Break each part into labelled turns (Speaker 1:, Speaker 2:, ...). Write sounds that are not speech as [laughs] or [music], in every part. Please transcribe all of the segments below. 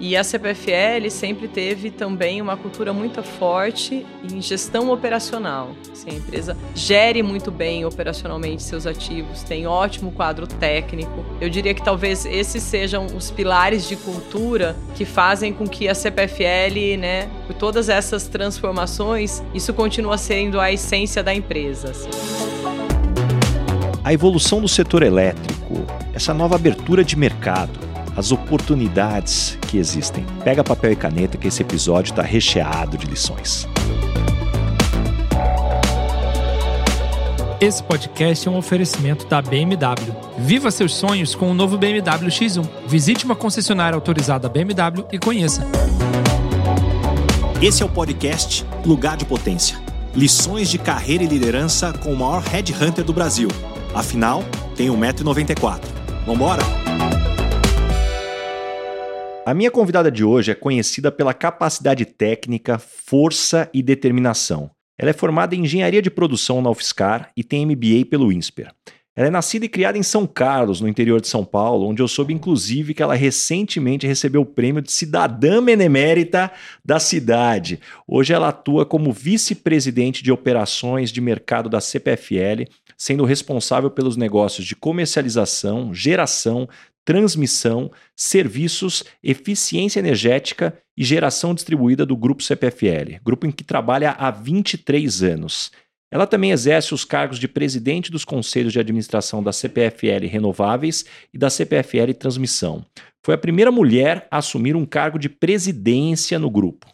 Speaker 1: E a CPFL sempre teve também uma cultura muito forte em gestão operacional. Assim, a empresa gere muito bem operacionalmente seus ativos, tem ótimo quadro técnico. Eu diria que talvez esses sejam os pilares de cultura que fazem com que a CPFL, né, por todas essas transformações, isso continua sendo a essência da empresa. Assim.
Speaker 2: A evolução do setor elétrico, essa nova abertura de mercado, as oportunidades que existem. Pega papel e caneta que esse episódio está recheado de lições.
Speaker 3: Esse podcast é um oferecimento da BMW. Viva seus sonhos com o novo BMW X1. Visite uma concessionária autorizada BMW e conheça.
Speaker 2: Esse é o podcast Lugar de Potência. Lições de carreira e liderança com o maior headhunter do Brasil. Afinal, tem 1,94m. Vambora? A minha convidada de hoje é conhecida pela capacidade técnica, força e determinação. Ela é formada em engenharia de produção na UFSCar e tem MBA pelo INSPER. Ela é nascida e criada em São Carlos, no interior de São Paulo, onde eu soube inclusive que ela recentemente recebeu o prêmio de cidadã benemérita da cidade. Hoje ela atua como vice-presidente de operações de mercado da CPFL, sendo responsável pelos negócios de comercialização, geração, transmissão, serviços, eficiência energética e geração distribuída do Grupo CPFL, grupo em que trabalha há 23 anos. Ela também exerce os cargos de presidente dos conselhos de administração da CPFL Renováveis e da CPFL Transmissão. Foi a primeira mulher a assumir um cargo de presidência no grupo.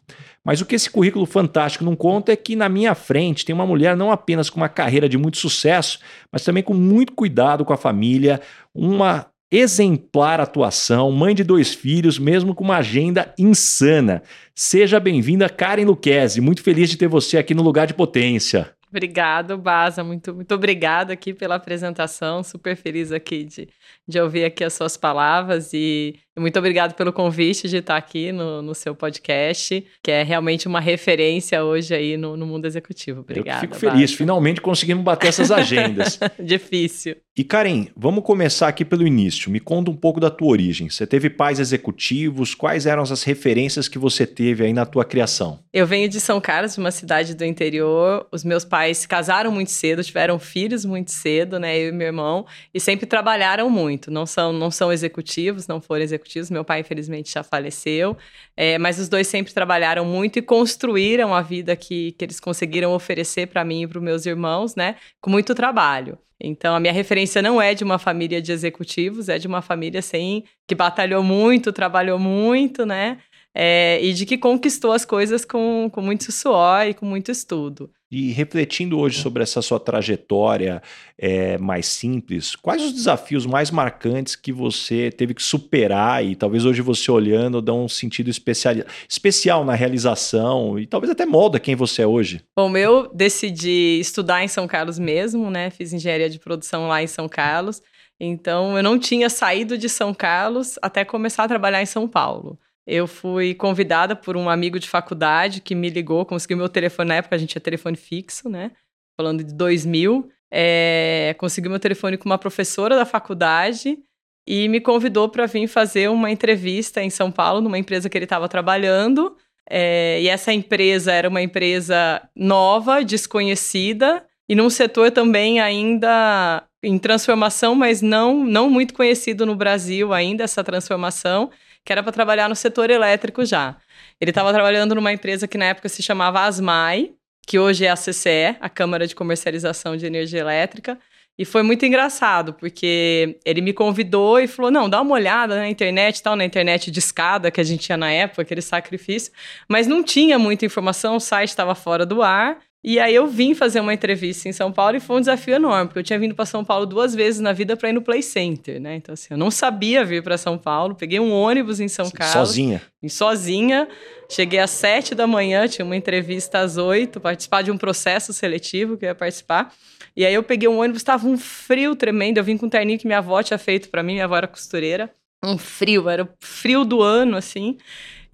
Speaker 2: Mas o que esse currículo fantástico não conta é que na minha frente tem uma mulher não apenas com uma carreira de muito sucesso, mas também com muito cuidado com a família, uma exemplar atuação, mãe de dois filhos, mesmo com uma agenda insana. Seja bem-vinda, Karen Luquezzi. Muito feliz de ter você aqui no Lugar de Potência.
Speaker 1: Obrigado, Baza. Muito, muito obrigada aqui pela apresentação. Super feliz aqui de, de ouvir aqui as suas palavras e muito obrigado pelo convite de estar aqui no, no seu podcast, que é realmente uma referência hoje aí no, no mundo executivo. Obrigada.
Speaker 2: Eu fico feliz. Finalmente conseguimos bater essas agendas. [laughs]
Speaker 1: Difícil.
Speaker 2: E Karen, vamos começar aqui pelo início. Me conta um pouco da tua origem. Você teve pais executivos? Quais eram as referências que você teve aí na tua criação?
Speaker 1: Eu venho de São Carlos, uma cidade do interior. Os meus pais se casaram muito cedo, tiveram filhos muito cedo, né? Eu e meu irmão, e sempre trabalharam muito. Não são, não são executivos, não foram executivos. Meu pai, infelizmente, já faleceu. É, mas os dois sempre trabalharam muito e construíram a vida que, que eles conseguiram oferecer para mim e para os meus irmãos, né? Com muito trabalho. Então, a minha referência não é de uma família de executivos, é de uma família, assim, que batalhou muito, trabalhou muito, né? É, e de que conquistou as coisas com, com muito suor e com muito estudo.
Speaker 2: E refletindo hoje sobre essa sua trajetória é, mais simples, quais os desafios mais marcantes que você teve que superar e talvez hoje você olhando dá um sentido especial, especial na realização e talvez até molda quem você é hoje?
Speaker 1: Bom, eu decidi estudar em São Carlos mesmo, né? Fiz engenharia de produção lá em São Carlos. Então, eu não tinha saído de São Carlos até começar a trabalhar em São Paulo. Eu fui convidada por um amigo de faculdade que me ligou, conseguiu meu telefone. Na época a gente tinha telefone fixo, né? Falando de 2000. É, meu telefone com uma professora da faculdade e me convidou para vir fazer uma entrevista em São Paulo, numa empresa que ele estava trabalhando. É, e essa empresa era uma empresa nova, desconhecida, e num setor também ainda em transformação, mas não, não muito conhecido no Brasil ainda, essa transformação que era para trabalhar no setor elétrico já. Ele estava trabalhando numa empresa que na época se chamava Asmai, que hoje é a CCE, a Câmara de Comercialização de Energia Elétrica. E foi muito engraçado, porque ele me convidou e falou: não, dá uma olhada na internet, tal, na internet de escada que a gente tinha na época, aquele sacrifício. Mas não tinha muita informação, o site estava fora do ar. E aí eu vim fazer uma entrevista em São Paulo e foi um desafio enorme, porque eu tinha vindo para São Paulo duas vezes na vida para ir no Play Center, né? Então assim, eu não sabia vir para São Paulo, peguei um ônibus em São Carlos.
Speaker 2: Sozinha?
Speaker 1: Sozinha. Cheguei às sete da manhã, tinha uma entrevista às oito, participar de um processo seletivo que eu ia participar. E aí eu peguei um ônibus, estava um frio tremendo, eu vim com um terninho que minha avó tinha feito para mim, minha avó era costureira. Um frio, era o frio do ano, assim.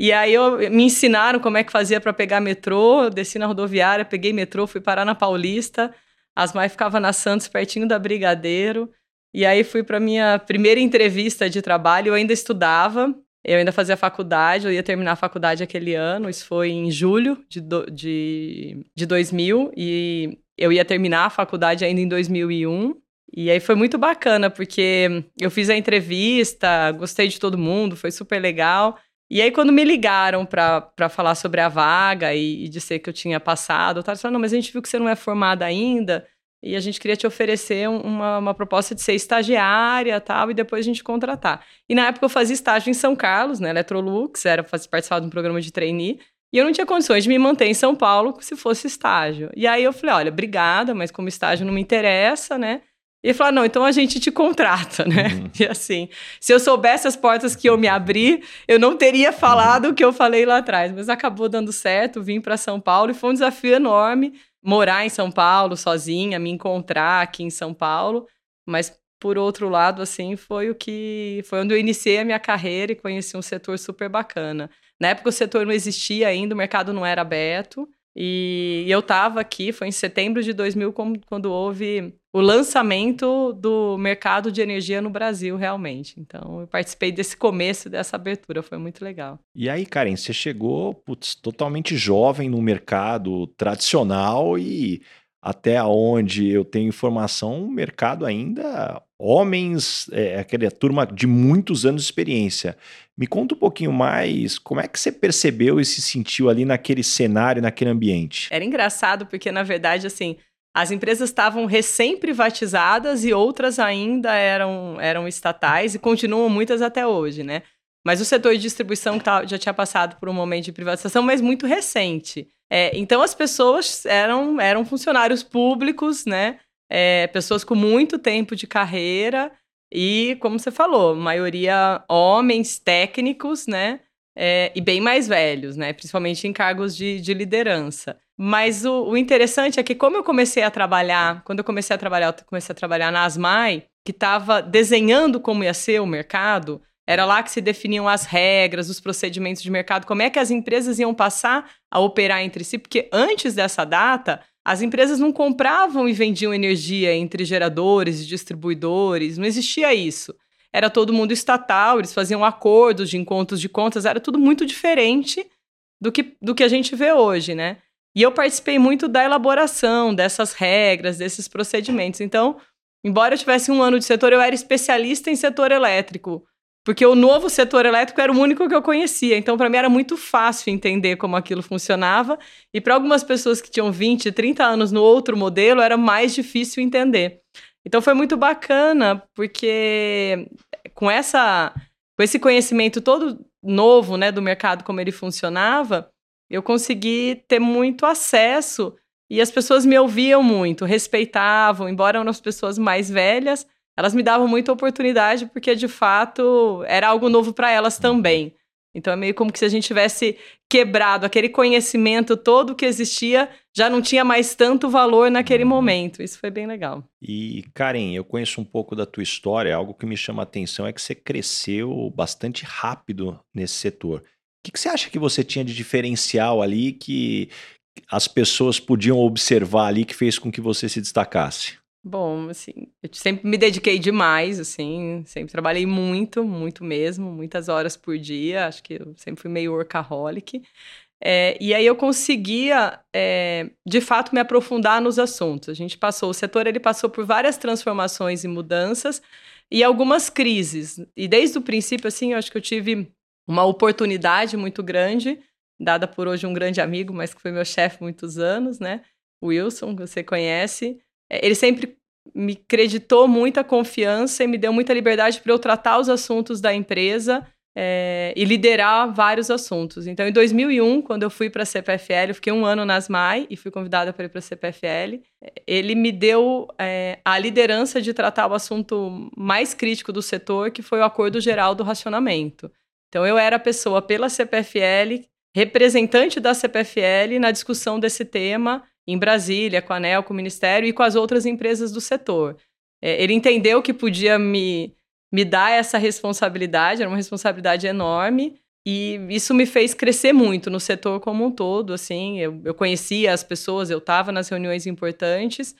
Speaker 1: E aí eu, me ensinaram como é que fazia para pegar metrô, eu desci na rodoviária, peguei metrô, fui parar na Paulista. As mães ficava na Santos, pertinho da Brigadeiro. E aí fui para minha primeira entrevista de trabalho, eu ainda estudava, Eu ainda fazia faculdade, eu ia terminar a faculdade aquele ano, isso foi em julho de, do, de, de 2000, e eu ia terminar a faculdade ainda em 2001. E aí foi muito bacana, porque eu fiz a entrevista, gostei de todo mundo, foi super legal. E aí, quando me ligaram para falar sobre a vaga e, e dizer que eu tinha passado, eu tava não, mas a gente viu que você não é formada ainda, e a gente queria te oferecer uma, uma proposta de ser estagiária tal, e depois a gente contratar. E na época eu fazia estágio em São Carlos, na Electrolux, era participar de um programa de trainee, e eu não tinha condições de me manter em São Paulo se fosse estágio. E aí eu falei, olha, obrigada, mas como estágio não me interessa, né? E falou: não, então a gente te contrata, né? Uhum. [laughs] E assim, se eu soubesse as portas que eu me abri, eu não teria falado uhum. o que eu falei lá atrás. Mas acabou dando certo, vim para São Paulo e foi um desafio enorme morar em São Paulo sozinha, me encontrar aqui em São Paulo. Mas por outro lado, assim, foi o que foi onde eu iniciei a minha carreira e conheci um setor super bacana. Na época o setor não existia ainda, o mercado não era aberto. E eu estava aqui, foi em setembro de 2000, quando houve o lançamento do mercado de energia no Brasil, realmente. Então, eu participei desse começo, dessa abertura, foi muito legal.
Speaker 2: E aí, Karen, você chegou putz, totalmente jovem no mercado tradicional e até onde eu tenho informação, um mercado ainda homens, é, aquela turma de muitos anos de experiência. Me conta um pouquinho mais, como é que você percebeu e se sentiu ali naquele cenário, naquele ambiente?
Speaker 1: Era engraçado porque, na verdade, assim, as empresas estavam recém-privatizadas e outras ainda eram, eram estatais e continuam muitas até hoje, né? Mas o setor de distribuição já tinha passado por um momento de privatização, mas muito recente. É, então as pessoas eram, eram funcionários públicos, né? É, pessoas com muito tempo de carreira e, como você falou, maioria homens técnicos, né? É, e bem mais velhos, né? Principalmente em cargos de, de liderança. Mas o, o, interessante é que, como eu comecei a trabalhar, quando eu comecei a trabalhar, eu comecei a trabalhar na Asmai, que estava desenhando como ia ser o mercado, era lá que se definiam as regras, os procedimentos de mercado, como é que as empresas iam passar a operar entre si, porque antes dessa data, as empresas não compravam e vendiam energia entre geradores e distribuidores, não existia isso. Era todo mundo estatal, eles faziam acordos de encontros de contas, era tudo muito diferente do que, do que a gente vê hoje, né? E eu participei muito da elaboração dessas regras, desses procedimentos. Então, embora eu tivesse um ano de setor, eu era especialista em setor elétrico porque o novo setor elétrico era o único que eu conhecia. Então, para mim, era muito fácil entender como aquilo funcionava. E para algumas pessoas que tinham 20, 30 anos no outro modelo, era mais difícil entender. Então, foi muito bacana, porque com, essa, com esse conhecimento todo novo né, do mercado, como ele funcionava, eu consegui ter muito acesso. E as pessoas me ouviam muito, respeitavam, embora eram as pessoas mais velhas elas me davam muita oportunidade porque de fato era algo novo para elas também. Então é meio como que se a gente tivesse quebrado aquele conhecimento todo que existia, já não tinha mais tanto valor naquele uhum. momento. Isso foi bem legal.
Speaker 2: E Karen, eu conheço um pouco da tua história, algo que me chama a atenção é que você cresceu bastante rápido nesse setor. O que, que você acha que você tinha de diferencial ali que as pessoas podiam observar ali que fez com que você se destacasse?
Speaker 1: Bom, assim, eu sempre me dediquei demais, assim, sempre trabalhei muito, muito mesmo, muitas horas por dia, acho que eu sempre fui meio workaholic. É, e aí eu conseguia, é, de fato, me aprofundar nos assuntos. A gente passou, o setor ele passou por várias transformações e mudanças e algumas crises. E desde o princípio, assim, eu acho que eu tive uma oportunidade muito grande, dada por hoje um grande amigo, mas que foi meu chefe muitos anos, né? Wilson, que você conhece, ele sempre me creditou muita confiança e me deu muita liberdade para eu tratar os assuntos da empresa é, e liderar vários assuntos. Então, em 2001, quando eu fui para a CPFL, eu fiquei um ano nas MAI e fui convidada para ir para a CPFL. Ele me deu é, a liderança de tratar o assunto mais crítico do setor, que foi o Acordo Geral do Racionamento. Então, eu era a pessoa pela CPFL, representante da CPFL na discussão desse tema em Brasília, com a ANEL, com o Ministério e com as outras empresas do setor. É, ele entendeu que podia me, me dar essa responsabilidade, era uma responsabilidade enorme, e isso me fez crescer muito no setor como um todo, assim, eu, eu conhecia as pessoas, eu estava nas reuniões importantes,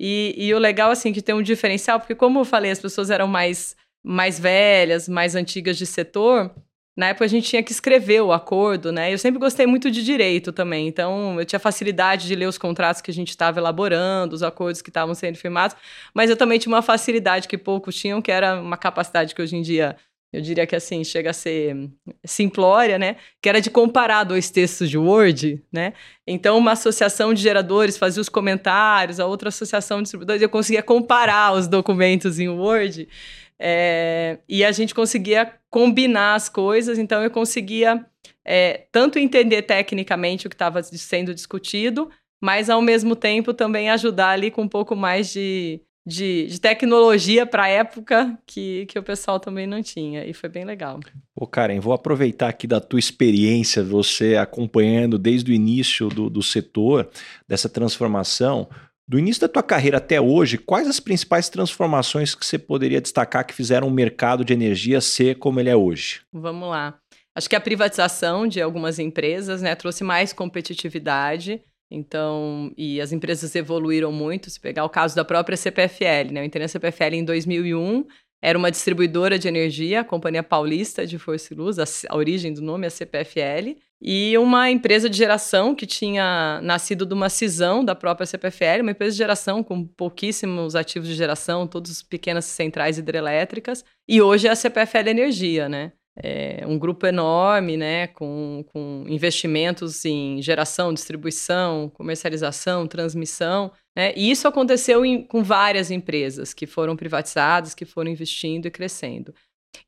Speaker 1: e, e o legal, assim, que tem um diferencial, porque como eu falei, as pessoas eram mais, mais velhas, mais antigas de setor, na época a gente tinha que escrever o acordo, né? Eu sempre gostei muito de direito também, então eu tinha facilidade de ler os contratos que a gente estava elaborando, os acordos que estavam sendo firmados, mas eu também tinha uma facilidade que poucos tinham, que era uma capacidade que hoje em dia eu diria que assim, chega a ser simplória, né? Que era de comparar dois textos de Word, né? Então, uma associação de geradores fazia os comentários, a outra associação de distribuidores, eu conseguia comparar os documentos em Word. É, e a gente conseguia combinar as coisas, então eu conseguia é, tanto entender tecnicamente o que estava sendo discutido, mas ao mesmo tempo também ajudar ali com um pouco mais de, de, de tecnologia para a época que, que o pessoal também não tinha. E foi bem legal.
Speaker 2: Ô Karen, vou aproveitar aqui da tua experiência, você acompanhando desde o início do, do setor, dessa transformação. Do início da tua carreira até hoje, quais as principais transformações que você poderia destacar que fizeram o mercado de energia ser como ele é hoje?
Speaker 1: Vamos lá. Acho que a privatização de algumas empresas né, trouxe mais competitividade então, e as empresas evoluíram muito. Se pegar o caso da própria CPFL, né? Eu entrei na CPFL em 2001, era uma distribuidora de energia, a Companhia Paulista de Força e Luz, a, a origem do nome é CPFL, e uma empresa de geração que tinha nascido de uma cisão da própria CPFL, uma empresa de geração com pouquíssimos ativos de geração, todas pequenas centrais hidrelétricas, e hoje é a CPFL Energia, né? é, um grupo enorme, né, com, com investimentos em geração, distribuição, comercialização, transmissão. Né, e isso aconteceu em, com várias empresas que foram privatizadas, que foram investindo e crescendo.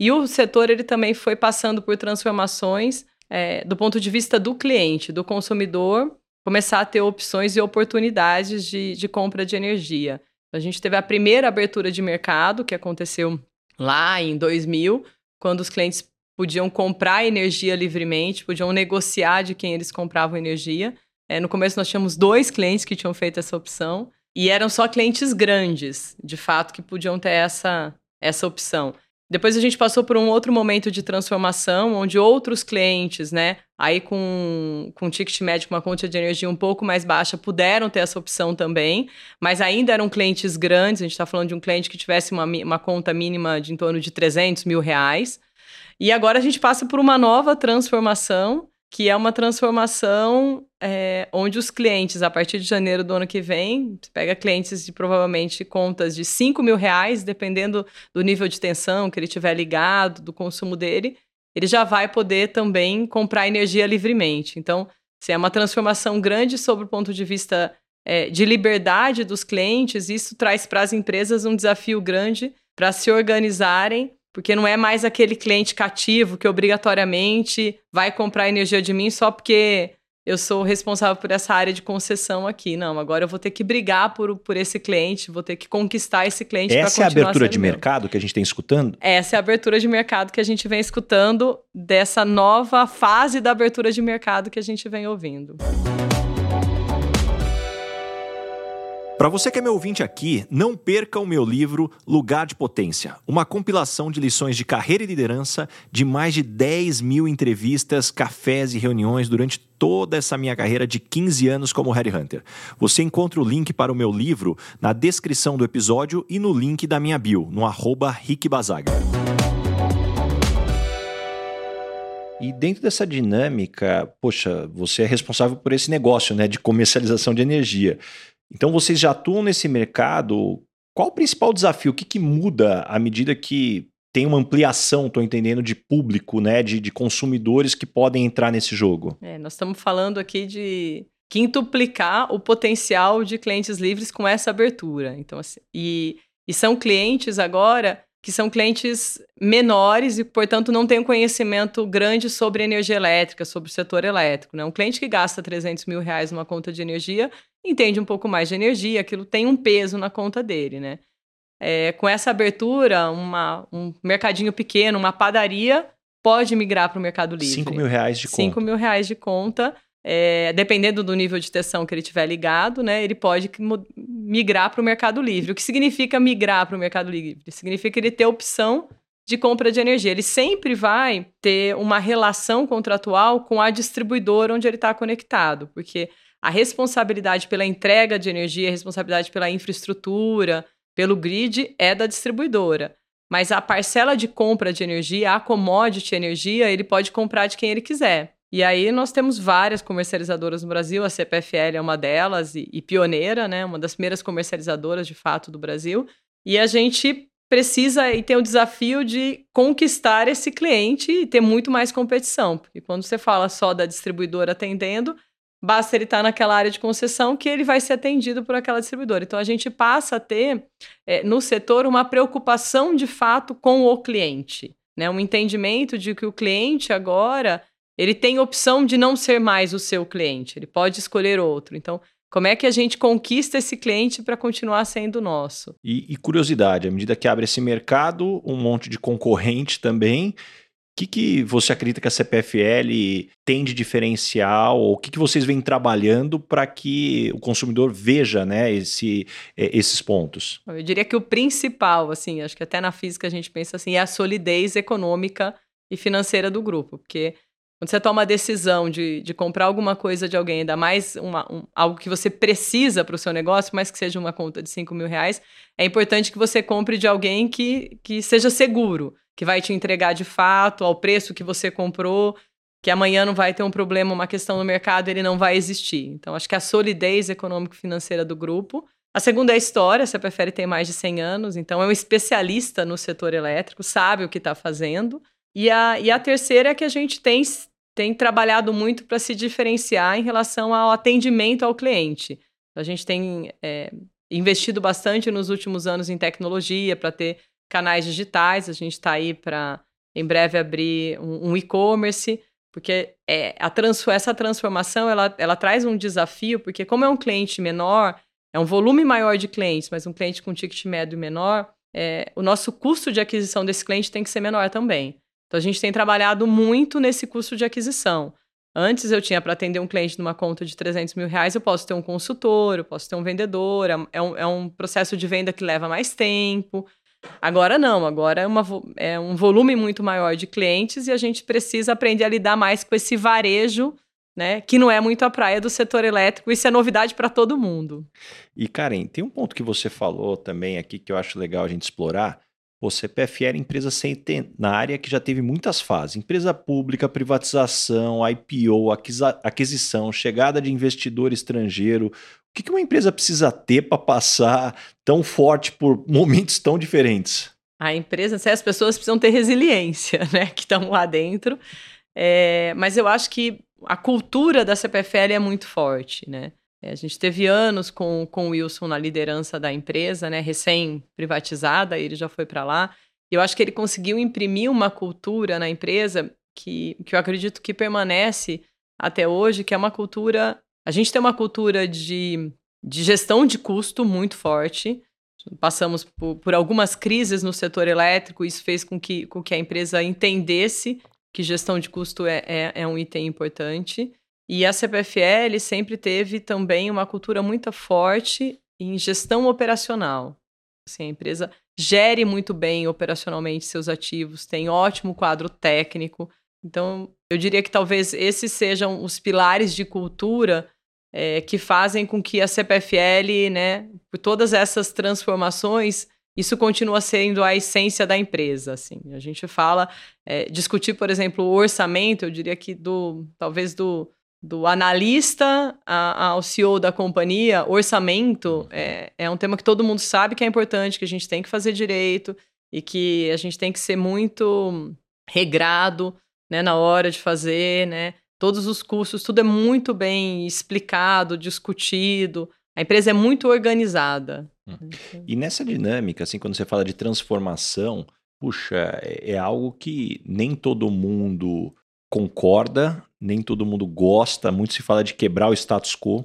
Speaker 1: E o setor ele também foi passando por transformações é, do ponto de vista do cliente, do consumidor, começar a ter opções e oportunidades de, de compra de energia. A gente teve a primeira abertura de mercado, que aconteceu lá em 2000, quando os clientes podiam comprar energia livremente, podiam negociar de quem eles compravam energia. É, no começo nós tínhamos dois clientes que tinham feito essa opção e eram só clientes grandes, de fato, que podiam ter essa, essa opção. Depois a gente passou por um outro momento de transformação, onde outros clientes, né, aí com, com ticket médio, uma conta de energia um pouco mais baixa, puderam ter essa opção também, mas ainda eram clientes grandes, a gente está falando de um cliente que tivesse uma, uma conta mínima de em torno de 300 mil reais, e agora a gente passa por uma nova transformação, que é uma transformação é, onde os clientes, a partir de janeiro do ano que vem, pega clientes de provavelmente contas de 5 mil reais, dependendo do nível de tensão que ele tiver ligado, do consumo dele, ele já vai poder também comprar energia livremente. Então, se é uma transformação grande sobre o ponto de vista é, de liberdade dos clientes, isso traz para as empresas um desafio grande para se organizarem porque não é mais aquele cliente cativo que obrigatoriamente vai comprar energia de mim só porque eu sou responsável por essa área de concessão aqui. Não, agora eu vou ter que brigar por, por esse cliente, vou ter que conquistar esse cliente
Speaker 2: Essa é a abertura de meu. mercado que a gente tem escutando?
Speaker 1: Essa é a abertura de mercado que a gente vem escutando dessa nova fase da abertura de mercado que a gente vem ouvindo.
Speaker 2: Para você que é meu ouvinte aqui, não perca o meu livro Lugar de Potência, uma compilação de lições de carreira e liderança de mais de 10 mil entrevistas, cafés e reuniões durante toda essa minha carreira de 15 anos como Headhunter. Você encontra o link para o meu livro na descrição do episódio e no link da minha bio, no arroba Rick Bazaga. E dentro dessa dinâmica, poxa, você é responsável por esse negócio né, de comercialização de energia. Então vocês já atuam nesse mercado. Qual o principal desafio? O que, que muda à medida que tem uma ampliação, estou entendendo, de público, né? De, de, consumidores que podem entrar nesse jogo?
Speaker 1: É, nós estamos falando aqui de quintuplicar o potencial de clientes livres com essa abertura. Então, assim, e, e são clientes agora que são clientes menores e, portanto, não têm um conhecimento grande sobre energia elétrica, sobre o setor elétrico. Né? Um cliente que gasta 300 mil reais numa conta de energia entende um pouco mais de energia, aquilo tem um peso na conta dele, né? É, com essa abertura, uma, um mercadinho pequeno, uma padaria, pode migrar para o Mercado Livre.
Speaker 2: 5 mil reais de conta.
Speaker 1: 5 mil reais de conta. É, dependendo do nível de tensão que ele tiver ligado, né, ele pode migrar para o Mercado Livre. O que significa migrar para o Mercado Livre? Significa ele ter opção de compra de energia. Ele sempre vai ter uma relação contratual com a distribuidora onde ele está conectado, porque a responsabilidade pela entrega de energia, a responsabilidade pela infraestrutura, pelo grid é da distribuidora. mas a parcela de compra de energia, a commodity energia, ele pode comprar de quem ele quiser. E aí nós temos várias comercializadoras no Brasil, a CPFL é uma delas e, e pioneira, né? Uma das primeiras comercializadoras de fato do Brasil. E a gente precisa e tem o desafio de conquistar esse cliente e ter muito mais competição. Porque quando você fala só da distribuidora atendendo, basta ele estar naquela área de concessão que ele vai ser atendido por aquela distribuidora. Então a gente passa a ter é, no setor uma preocupação de fato com o cliente, né? Um entendimento de que o cliente agora ele tem opção de não ser mais o seu cliente, ele pode escolher outro. Então, como é que a gente conquista esse cliente para continuar sendo nosso?
Speaker 2: E, e, curiosidade, à medida que abre esse mercado, um monte de concorrente também. O que, que você acredita que a CPFL tem de diferencial? Ou o que, que vocês vêm trabalhando para que o consumidor veja né, esse, esses pontos?
Speaker 1: Eu diria que o principal, assim, acho que até na física a gente pensa assim, é a solidez econômica e financeira do grupo, porque quando você toma a decisão de, de comprar alguma coisa de alguém, ainda mais uma, um, algo que você precisa para o seu negócio, mais que seja uma conta de 5 mil reais, é importante que você compre de alguém que, que seja seguro, que vai te entregar de fato ao preço que você comprou, que amanhã não vai ter um problema, uma questão no mercado, ele não vai existir. Então, acho que a solidez econômico-financeira do grupo. A segunda é a história, você prefere ter mais de 100 anos, então é um especialista no setor elétrico, sabe o que está fazendo. E a, e a terceira é que a gente tem, tem trabalhado muito para se diferenciar em relação ao atendimento ao cliente. A gente tem é, investido bastante nos últimos anos em tecnologia para ter canais digitais. A gente está aí para, em breve, abrir um, um e-commerce, porque é, a trans, essa transformação ela, ela traz um desafio, porque como é um cliente menor, é um volume maior de clientes, mas um cliente com ticket médio menor, é, o nosso custo de aquisição desse cliente tem que ser menor também. Então a gente tem trabalhado muito nesse custo de aquisição. Antes eu tinha para atender um cliente numa conta de 300 mil reais, eu posso ter um consultor, eu posso ter um vendedor, é, é um, é um processo de venda que leva mais tempo. Agora não, agora é, uma, é um volume muito maior de clientes e a gente precisa aprender a lidar mais com esse varejo, né? Que não é muito a praia do setor elétrico, isso é novidade para todo mundo.
Speaker 2: E Karen, tem um ponto que você falou também aqui que eu acho legal a gente explorar, o CPF era empresa centenária que já teve muitas fases: empresa pública, privatização, IPO, aquisição, chegada de investidor estrangeiro. O que uma empresa precisa ter para passar tão forte por [laughs] momentos tão diferentes?
Speaker 1: A empresa, as pessoas precisam ter resiliência, né? Que estão lá dentro. É, mas eu acho que a cultura da CPFL é muito forte, né? É, a gente teve anos com, com o Wilson na liderança da empresa, né, recém-privatizada, ele já foi para lá. E eu acho que ele conseguiu imprimir uma cultura na empresa que, que eu acredito que permanece até hoje, que é uma cultura. A gente tem uma cultura de, de gestão de custo muito forte. Passamos por, por algumas crises no setor elétrico, isso fez com que, com que a empresa entendesse que gestão de custo é, é, é um item importante. E a CPFL sempre teve também uma cultura muito forte em gestão operacional. Assim, a empresa gere muito bem operacionalmente seus ativos, tem ótimo quadro técnico. Então, eu diria que talvez esses sejam os pilares de cultura é, que fazem com que a CPFL, né, por todas essas transformações, isso continua sendo a essência da empresa. Assim. A gente fala, é, discutir, por exemplo, o orçamento, eu diria que do talvez do do analista ao CEO da companhia, orçamento é, é um tema que todo mundo sabe que é importante, que a gente tem que fazer direito e que a gente tem que ser muito regrado né, na hora de fazer, né? Todos os cursos, tudo é muito bem explicado, discutido. A empresa é muito organizada.
Speaker 2: Hum. E nessa dinâmica, assim, quando você fala de transformação, puxa, é, é algo que nem todo mundo concorda, nem todo mundo gosta, muito se fala de quebrar o status quo.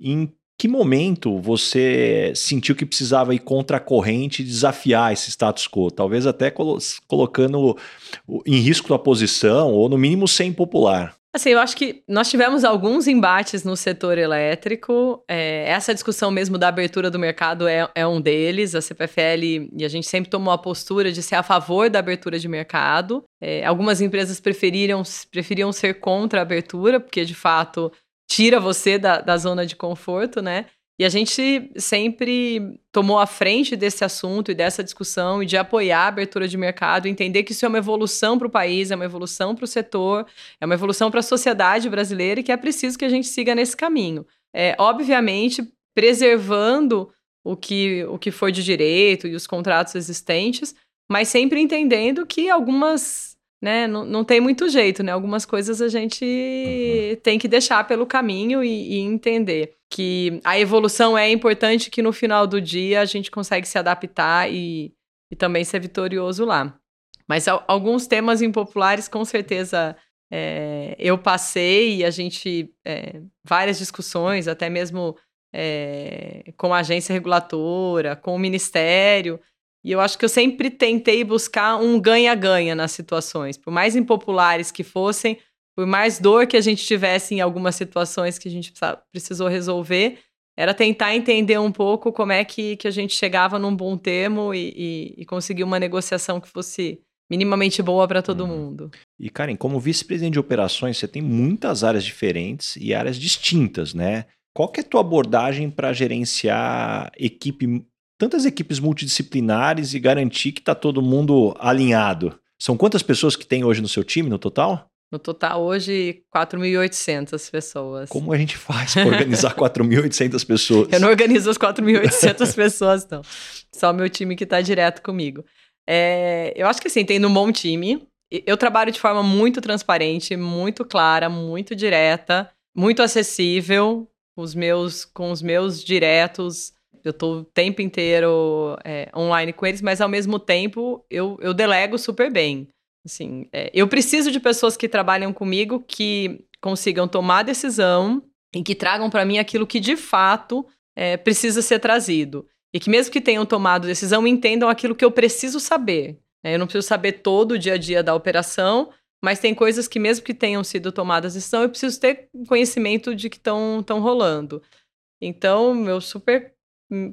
Speaker 2: Em que momento você sentiu que precisava ir contra a corrente e desafiar esse status quo? Talvez até colo colocando em risco a posição, ou no mínimo ser impopular.
Speaker 1: Assim, eu acho que nós tivemos alguns embates no setor elétrico. É, essa discussão mesmo da abertura do mercado é, é, um deles. A CPFL e a gente sempre tomou a postura de ser a favor da abertura de mercado. É, algumas empresas preferiram, preferiam ser contra a abertura, porque de fato tira você da, da zona de conforto, né? E a gente sempre tomou a frente desse assunto e dessa discussão e de apoiar a abertura de mercado, entender que isso é uma evolução para o país, é uma evolução para o setor, é uma evolução para a sociedade brasileira e que é preciso que a gente siga nesse caminho. É, obviamente, preservando o que, o que foi de direito e os contratos existentes, mas sempre entendendo que algumas né, não, não tem muito jeito, né? Algumas coisas a gente uhum. tem que deixar pelo caminho e, e, entender que a evolução é importante, que no final do dia a gente consegue se adaptar e, e também ser vitorioso lá. Mas alguns temas impopulares, com certeza, é, eu passei e a gente, é, várias discussões, até mesmo é, com a agência regulatora, com o ministério, e eu acho que eu sempre tentei buscar um ganha-ganha nas situações, por mais impopulares que fossem, por mais dor que a gente tivesse em algumas situações que a gente precisou resolver, era tentar entender um pouco como é que, que a gente chegava num bom termo e, e, e conseguir uma negociação que fosse minimamente boa para todo hum. mundo.
Speaker 2: E Karen, como vice-presidente de operações, você tem muitas áreas diferentes e áreas distintas, né? Qual que é a tua abordagem para gerenciar equipe tantas equipes multidisciplinares e garantir que está todo mundo alinhado. São quantas pessoas que tem hoje no seu time, no total?
Speaker 1: No total, hoje, 4.800 pessoas.
Speaker 2: Como a gente faz para organizar [laughs] 4.800 pessoas?
Speaker 1: Eu não organizo as 4.800 [laughs] pessoas, não. Só o meu time que está direto comigo. É, eu acho que assim, tem um bom time. Eu trabalho de forma muito transparente, muito clara, muito direta, muito acessível, os meus, com os meus diretos eu tô o tempo inteiro é, online com eles, mas ao mesmo tempo eu, eu delego super bem. Assim, é, eu preciso de pessoas que trabalham comigo que consigam tomar decisão e que tragam para mim aquilo que de fato é, precisa ser trazido. E que mesmo que tenham tomado decisão, entendam aquilo que eu preciso saber. É, eu não preciso saber todo o dia a dia da operação, mas tem coisas que mesmo que tenham sido tomadas decisão, eu preciso ter conhecimento de que estão rolando. Então, eu super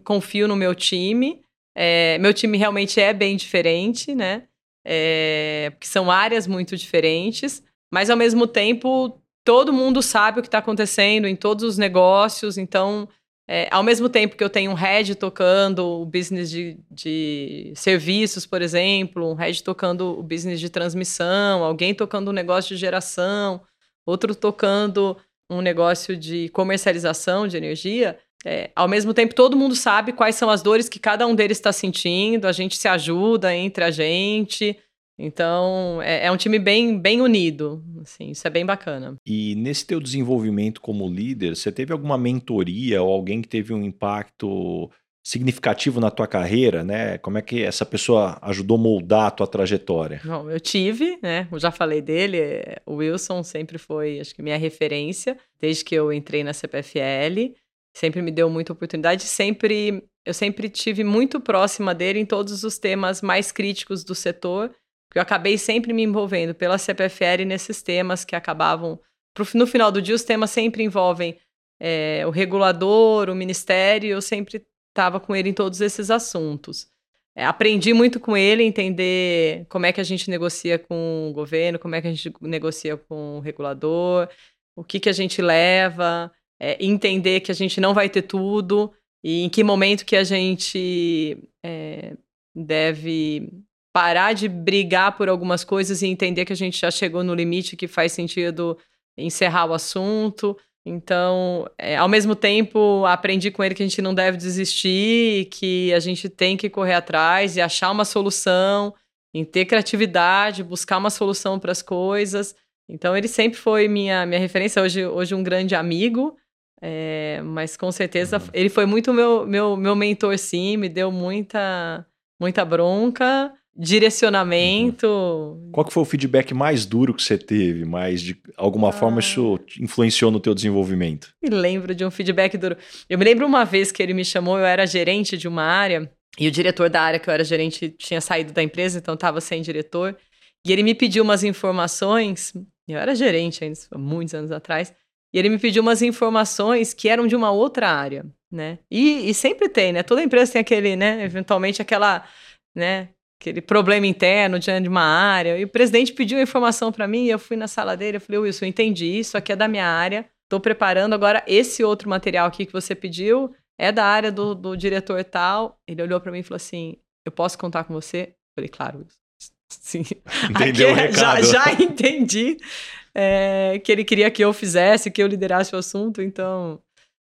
Speaker 1: confio no meu time. É, meu time realmente é bem diferente, né? É, porque são áreas muito diferentes, mas ao mesmo tempo todo mundo sabe o que está acontecendo em todos os negócios, então é, ao mesmo tempo que eu tenho um head tocando o business de, de, serviços, por exemplo, um head tocando o business de transmissão, alguém tocando um negócio de geração, outro tocando um negócio de comercialização de energia, é, ao mesmo tempo, todo mundo sabe quais são as dores que cada um deles está sentindo, a gente se ajuda entre a gente. Então, é, é, um time bem, bem unido, assim, isso é bem bacana.
Speaker 2: E nesse teu desenvolvimento como líder, você teve alguma mentoria ou alguém que teve um impacto significativo na tua carreira, né? Como é que essa pessoa ajudou a moldar a tua trajetória?
Speaker 1: Bom, eu tive, né? Eu já falei dele, o Wilson sempre foi, acho que minha referência, desde que eu entrei na CPFL sempre me deu muita oportunidade, sempre eu sempre tive muito próxima dele em todos os temas mais críticos do setor, porque eu acabei sempre me envolvendo pela CPFL nesses temas que acabavam no final do dia os temas sempre envolvem é, o regulador, o ministério, eu sempre estava com ele em todos esses assuntos. É, aprendi muito com ele, entender como é que a gente negocia com o governo, como é que a gente negocia com o regulador, o que, que a gente leva, é, entender que a gente não vai ter tudo e em que momento que a gente é, deve parar de brigar por algumas coisas e entender que a gente já chegou no limite que faz sentido encerrar o assunto. Então, é, ao mesmo tempo, aprendi com ele que a gente não deve desistir, que a gente tem que correr atrás e achar uma solução, em ter criatividade, buscar uma solução para as coisas. Então, ele sempre foi minha, minha referência, hoje, hoje um grande amigo, é, mas com certeza uhum. ele foi muito meu, meu, meu mentor, sim, me deu muita, muita bronca, direcionamento. Uhum.
Speaker 2: Qual que foi o feedback mais duro que você teve? Mas de alguma ah. forma isso influenciou no teu desenvolvimento?
Speaker 1: Me lembro de um feedback duro. Eu me lembro uma vez que ele me chamou, eu era gerente de uma área, e o diretor da área que eu era gerente tinha saído da empresa, então estava sem diretor. E ele me pediu umas informações, eu era gerente ainda, muitos anos atrás, e ele me pediu umas informações que eram de uma outra área, né? E, e sempre tem, né? Toda empresa tem aquele, né? Eventualmente aquela, né? Aquele problema interno diante de uma área. E o presidente pediu a informação para mim e eu fui na sala dele. Eu falei, Wilson, eu entendi isso aqui é da minha área. Estou preparando agora esse outro material aqui que você pediu. é da área do, do diretor tal. Ele olhou para mim e falou assim: Eu posso contar com você? Eu falei, claro, [laughs] sim.
Speaker 2: Entendeu o recado.
Speaker 1: Já, já [laughs] entendi é, que ele queria que eu fizesse, que eu liderasse o assunto, então.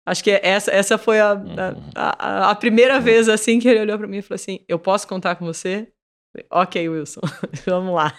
Speaker 1: Acho que essa, essa foi a,
Speaker 2: Uhum.
Speaker 1: a, a, a primeira vez assim que ele olhou para mim e falou assim: Eu posso contar com você? Falei, ok, Wilson, [laughs] vamos lá.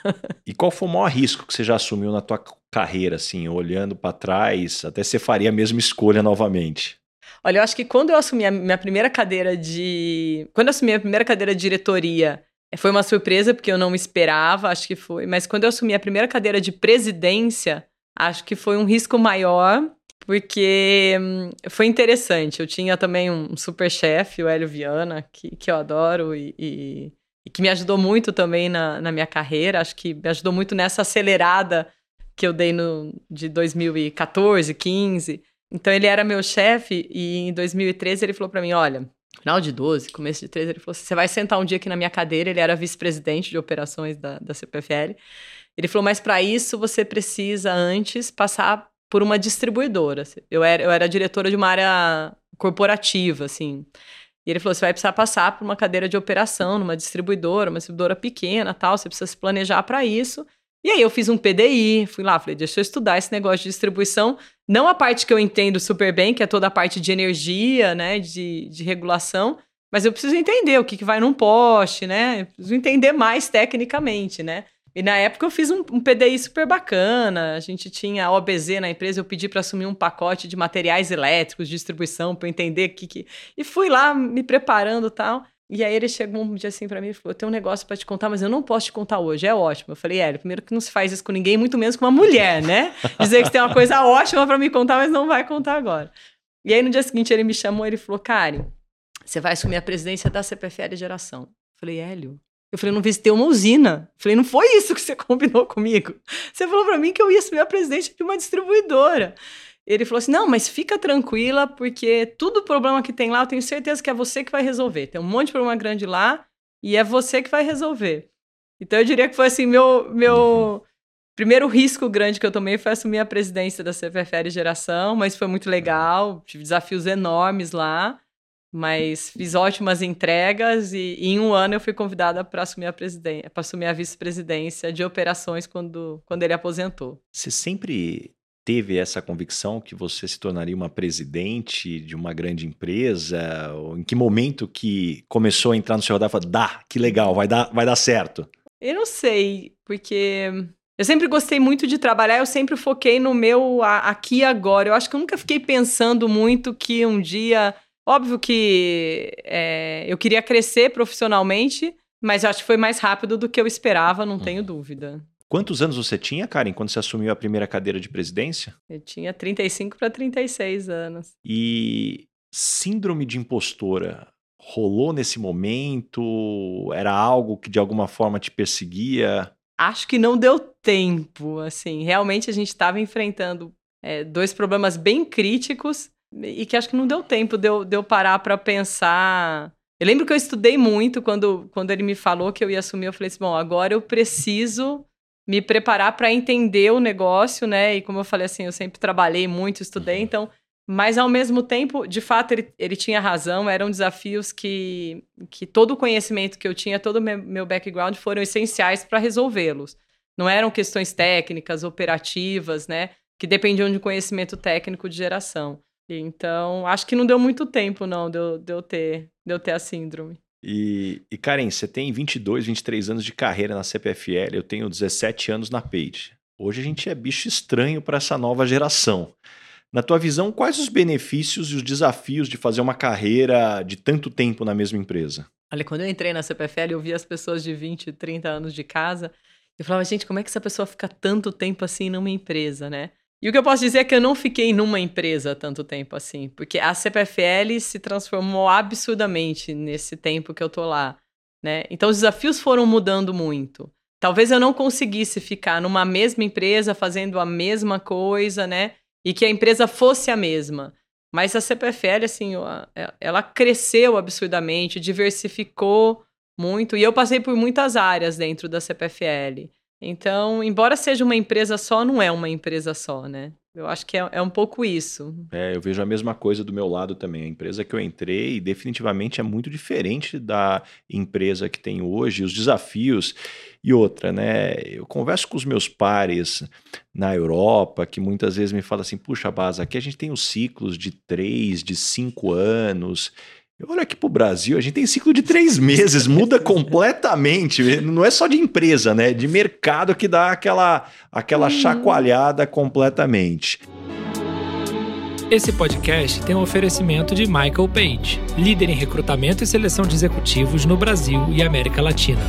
Speaker 2: E qual foi o maior risco que você já assumiu na tua carreira, assim, olhando para trás, até você faria a mesma escolha novamente?
Speaker 1: Olha, eu acho que quando eu assumi a minha primeira cadeira de. Quando eu assumi a primeira cadeira de diretoria, foi uma surpresa, porque eu não esperava, acho que foi. Mas quando eu assumi a primeira cadeira de presidência, acho que foi um risco maior, porque hum, foi interessante. Eu tinha também um super chefe, o Hélio Viana, que, que eu adoro e, e, e que me ajudou muito também na, na minha carreira. Acho que me ajudou muito nessa acelerada que eu dei no, de 2014, 15. Então ele era meu chefe e em 2013 ele falou para mim, olha, final de 12, começo de 13, ele falou assim, você vai sentar um dia aqui na minha cadeira, ele era vice-presidente de operações da, da CPFL. Ele falou, mas para isso você precisa antes passar por uma distribuidora. Eu era, eu era diretora de uma área corporativa, assim. E ele falou, você vai precisar passar por uma cadeira de operação numa distribuidora, uma distribuidora pequena, tal, você precisa se planejar para isso. E aí eu fiz um PDI, fui lá, falei, deixa eu estudar esse negócio de distribuição, não a parte que eu entendo super bem, que é toda a parte de energia, né, de, de regulação, mas eu preciso entender o que, que vai num poste, né, eu preciso entender mais tecnicamente, né. E na época eu fiz um, um PDI super bacana, a gente tinha OBZ na empresa, eu pedi para assumir um pacote de materiais elétricos, de distribuição, para eu entender o que, que... E fui lá me preparando tal. E aí ele chegou um dia assim para mim e falou: Eu tenho um negócio para te contar, mas eu não posso te contar hoje. É ótimo. Eu falei: Hélio, primeiro que não se faz isso com ninguém, muito menos com uma mulher, né? Dizer que tem uma coisa ótima para me contar, mas não vai contar agora. E aí no dia seguinte ele me chamou ele falou: Karen, você vai assumir a presidência da CPFL Geração. Eu falei: Hélio. Eu falei, não visitei uma usina. Eu falei, não foi isso que você [laughs] combinou comigo. Você falou para mim que eu ia assumir a presidência de uma distribuidora. Ele falou assim: não, mas fica tranquila, porque tudo problema que tem lá, eu tenho certeza que é você que vai resolver. Tem um monte de problema grande lá e é você que vai resolver. Então eu diria que foi assim: meu, meu primeiro risco grande que eu tomei foi assumir a presidência da CPFL Geração, mas foi muito legal, tive desafios enormes lá. Mas fiz ótimas entregas e, e, em um ano eu fui convidada para assumir a presidência, para assumir a vice-presidência de operações quando, quando ele aposentou.
Speaker 2: Você sempre teve essa convicção que você se tornaria uma presidente de uma grande empresa? Ou em que momento que começou a entrar no seu radar e falou, dá, que legal, vai dar, vai dar certo?
Speaker 1: Eu não sei, porque eu sempre gostei muito de trabalhar, eu sempre foquei no meu aqui e agora. Eu acho que eu nunca fiquei pensando muito que um dia... Óbvio que é, eu queria crescer profissionalmente, mas acho que foi mais rápido do que eu esperava, não tenho dúvida.
Speaker 2: Quantos anos você tinha, Karen, quando você assumiu a primeira cadeira de presidência?
Speaker 1: Eu tinha 35 para 36 anos.
Speaker 2: E síndrome de impostora rolou nesse momento? Era algo que de alguma forma te perseguia?
Speaker 1: Acho que não deu tempo, assim. Realmente a gente estava enfrentando é, dois problemas bem críticos e que acho que não deu tempo de eu, de eu parar para pensar. Eu lembro que eu estudei muito quando, quando ele me falou que eu ia assumir. Eu falei assim: bom, agora eu preciso me preparar para entender o negócio, né? E como eu falei assim, eu sempre trabalhei muito, estudei,
Speaker 2: Uhum.
Speaker 1: então. Mas ao mesmo tempo, de fato, ele, ele tinha razão, eram desafios que, que todo o conhecimento que eu tinha, todo o meu, meu background foram essenciais para resolvê-los. Não eram questões técnicas, operativas, né? Que dependiam de conhecimento técnico de geração. Então, acho que não deu muito tempo, não, de eu, de eu, ter, de eu ter a síndrome.
Speaker 2: E, e Karen, você tem 22, 23 anos de carreira na CPFL, eu tenho 17 anos na Page. Hoje a gente é bicho estranho para essa nova geração. Na tua visão, quais os benefícios e os desafios de fazer uma carreira de tanto tempo na mesma empresa?
Speaker 1: Olha, quando eu entrei na CPFL, eu vi as pessoas de 20, 30 anos de casa, eu falava, gente, como é que essa pessoa fica tanto tempo assim numa empresa, né? E o que eu posso dizer é que eu não fiquei numa empresa tanto tempo assim, porque a CPFL se transformou absurdamente nesse tempo que eu tô lá, né? Então os desafios foram mudando muito. Talvez eu não conseguisse ficar numa mesma empresa fazendo a mesma coisa, né? E que a empresa fosse a mesma. Mas a CPFL, assim, ela cresceu absurdamente, diversificou muito, e eu passei por muitas áreas dentro da CPFL. Então, embora seja uma empresa só, não é uma empresa só, né? Eu acho que é, é, um pouco isso.
Speaker 2: É, eu vejo a mesma coisa do meu lado também. A empresa que eu entrei definitivamente é muito diferente da empresa que tem hoje, os desafios. E outra, né? Eu converso com os meus pares na Europa, que muitas vezes me falam assim: puxa, Baza, aqui a gente tem os ciclos de três, de cinco anos. Olha aqui para o Brasil, a gente tem ciclo de três meses, muda [laughs] completamente. Não é só de empresa, né? De mercado que dá aquela, aquela uhum. chacoalhada completamente.
Speaker 3: Esse podcast tem um oferecimento de Michael Page, líder em recrutamento e seleção de executivos no Brasil e América Latina.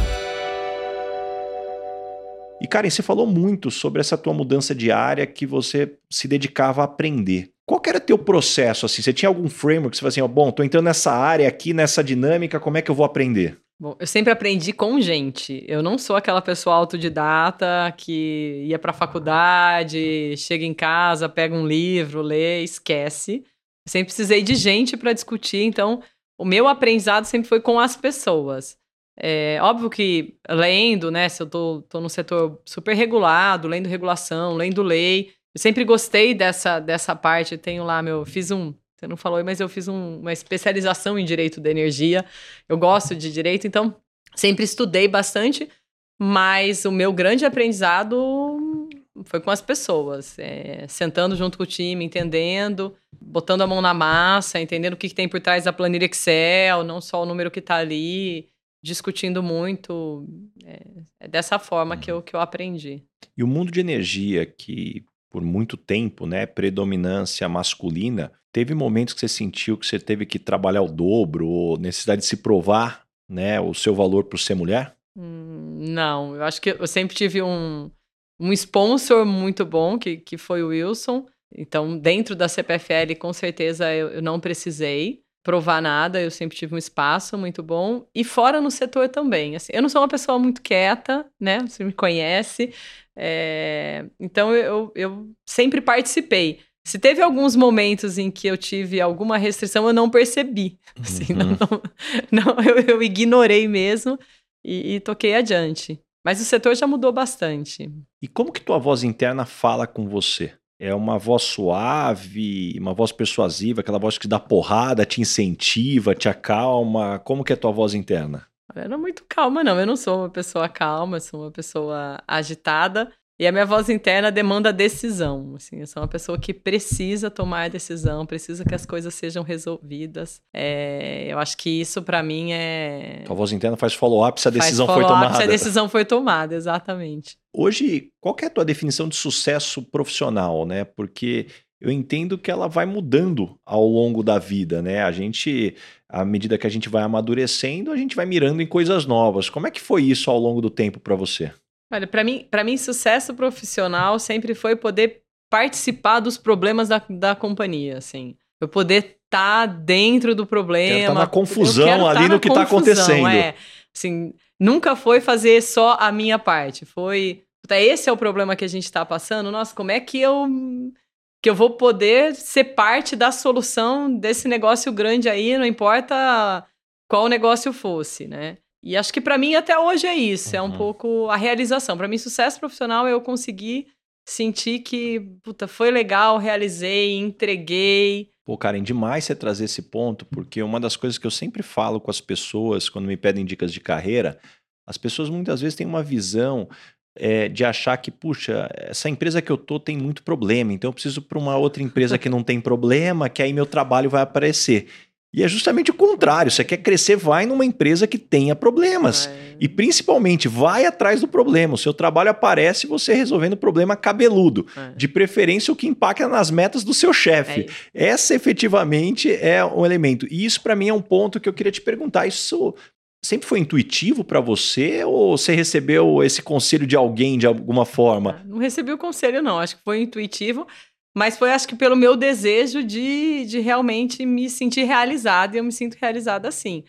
Speaker 2: E Karen, você falou muito sobre essa tua mudança de área que você se dedicava a aprender. Qual que era teu processo assim? Você tinha algum framework? Você falou assim, ó, bom, tô entrando nessa área aqui, nessa dinâmica, como é que eu vou aprender?
Speaker 1: Bom, eu sempre aprendi com gente. Eu não sou aquela pessoa autodidata que ia para a faculdade, chega em casa, pega um livro, lê, esquece. Eu sempre precisei de gente para discutir, então o meu aprendizado sempre foi com as pessoas. É óbvio que lendo, né, se eu tô, tô num setor super regulado, lendo regulação, lendo lei, eu sempre gostei dessa, dessa parte. Eu tenho lá meu. Fiz um. Você não falou, mas eu fiz um, uma especialização em direito da energia. Eu gosto de direito, então sempre estudei bastante. Mas o meu grande aprendizado foi com as pessoas, é, sentando junto com o time, entendendo, botando a mão na massa, entendendo o que, que tem por trás da planilha Excel, não só o número que está ali, discutindo muito. É, é dessa forma que eu, que eu aprendi.
Speaker 2: E o mundo de energia, que por muito tempo, né, predominância masculina, teve momentos que você sentiu que você teve que trabalhar o dobro, ou necessidade de se provar, né, o seu valor por ser mulher?
Speaker 1: Hum, não, eu acho que eu sempre tive um, um sponsor muito bom, que, que foi o Wilson. Então, dentro da CPFL, com certeza eu, eu não precisei provar nada, eu sempre tive um espaço muito bom. E fora no setor também. Assim, eu não sou uma pessoa muito quieta, né? Você me conhece. É, então eu, eu sempre participei. Se teve alguns momentos em que eu tive alguma restrição, eu não percebi. [laughs] Assim, uhum. não, não, não eu, eu, ignorei mesmo e, e, toquei adiante. Mas o setor já mudou bastante.
Speaker 2: E como que tua voz interna fala com você? É uma voz suave, uma voz persuasiva, aquela voz que dá porrada, te incentiva, te acalma? Como que é tua voz interna?
Speaker 1: Eu não muito calma, não. Eu não sou uma pessoa calma, sou uma pessoa agitada. E a minha voz interna demanda decisão. Assim, eu sou uma pessoa que precisa tomar decisão, precisa que as coisas sejam resolvidas. É, eu acho que isso para mim é.
Speaker 2: A voz interna faz follow-up se a decisão foi tomada. Se
Speaker 1: a decisão foi tomada, exatamente.
Speaker 2: Hoje, qual é a tua definição de sucesso profissional, né? Porque eu entendo que ela vai mudando ao longo da vida, né? A gente, à medida que a gente vai amadurecendo, a gente vai mirando em coisas novas. Como é que foi isso ao longo do tempo para você?
Speaker 1: Olha, para mim, para mim sucesso profissional sempre foi poder participar dos problemas da, da companhia, assim. Eu poder estar tá dentro do problema. Quero
Speaker 2: tá na confusão ali tá no que está acontecendo. É,
Speaker 1: assim, nunca foi fazer só a minha parte. Foi, esse é o problema que a gente está passando. Nossa, como é que eu que eu vou poder ser parte da solução desse negócio grande aí, não importa qual negócio fosse, né? E acho que para mim até hoje é isso, uhum. é um uhum. pouco a realização. Para mim, sucesso profissional é eu conseguir sentir que, puta, foi legal, realizei, entreguei.
Speaker 2: Pô, Karen, demais você trazer esse ponto, porque uma das coisas que eu sempre falo com as pessoas quando me pedem dicas de carreira, as pessoas muitas vezes têm uma visão é, de achar que, puxa, essa empresa que eu tô tem muito problema, então eu preciso para uma outra empresa que não tem problema, que aí meu trabalho vai aparecer. E é justamente o contrário. Você quer crescer, vai numa empresa que tenha problemas. E principalmente, vai atrás do problema. O seu trabalho aparece você resolvendo o problema cabeludo. É. De preferência, o que impacta nas metas do seu chefe. É. Essa efetivamente é um elemento. E isso, para mim, é um ponto que eu queria te perguntar. Isso sempre foi intuitivo para você ou você recebeu esse conselho de alguém de alguma forma?
Speaker 1: Ah, não recebi o conselho, não. Acho que foi intuitivo, mas foi, acho que, pelo meu desejo de, de realmente me sentir realizada e eu me sinto realizada assim.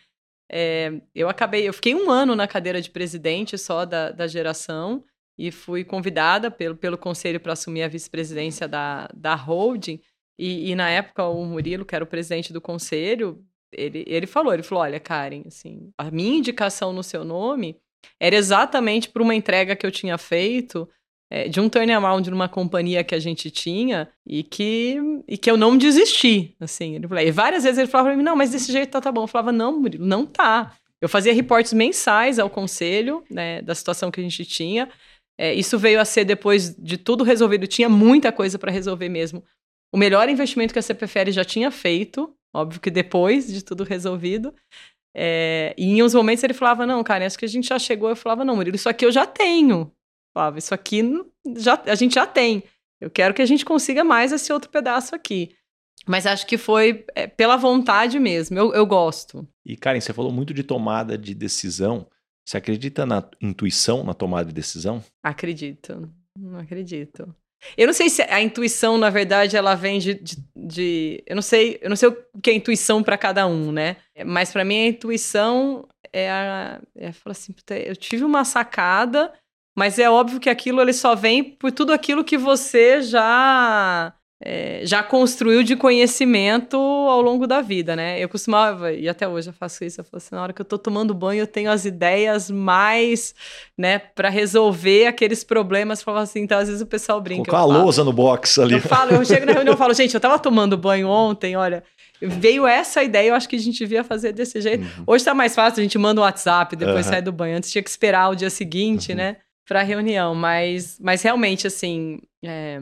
Speaker 1: É, eu acabei, eu fiquei um ano na cadeira de presidente só da, da geração e fui convidada pelo, pelo conselho para assumir a vice-presidência da, da holding. E, e, na época, o Murilo, que era o presidente do conselho, ele, ele falou, ele falou, olha, Karen, assim, a minha indicação no seu nome era exatamente para uma entrega que eu tinha feito é, de um turnaround numa companhia que a gente tinha e que, e que eu não desisti, assim. Ele falou, e várias vezes ele falava pra mim, não, mas desse jeito tá, tá bom. Eu falava, não, Murilo, não tá. Eu fazia reportes mensais ao conselho, né, da situação que a gente tinha. É, isso veio a ser depois de tudo resolvido, tinha muita coisa para resolver mesmo. O melhor investimento que a CPFL já tinha feito, óbvio que depois de tudo resolvido. É, e em uns momentos ele falava: Não, cara, acho que a gente já chegou. Eu falava: Não, Murilo, isso aqui eu já tenho. Falava: Isso aqui já, a gente já tem. Eu quero que a gente consiga mais esse outro pedaço aqui. Mas acho que foi é, pela vontade mesmo. Eu, eu gosto.
Speaker 2: E, Karen, você falou muito de tomada de decisão. Você acredita na intuição na tomada de decisão?
Speaker 1: Acredito. Não acredito. Eu não sei se a intuição, na verdade, ela vem de, de, de eu não sei, eu não sei o que é intuição para cada um, né? Mas para mim a intuição é a, é falar assim, eu tive uma sacada, mas é óbvio que aquilo ele só vem por tudo aquilo que você já é, já construiu de conhecimento ao longo da vida, né? Eu costumava, e até hoje eu faço isso, eu falo assim, na hora que eu tô tomando banho, eu tenho as ideias mais, né, para resolver aqueles problemas, falava assim, então às vezes o pessoal brinca.
Speaker 2: Colocar a lousa no box ali.
Speaker 1: Eu falo, eu chego na reunião e falo, [laughs] gente, eu tava tomando banho ontem, olha, veio essa ideia, eu acho que a gente devia fazer desse jeito. Uhum. Hoje tá mais fácil, a gente manda um WhatsApp, depois uhum. sai do banho, antes tinha que esperar o dia seguinte, uhum. né, pra reunião, mas, mas realmente, assim... É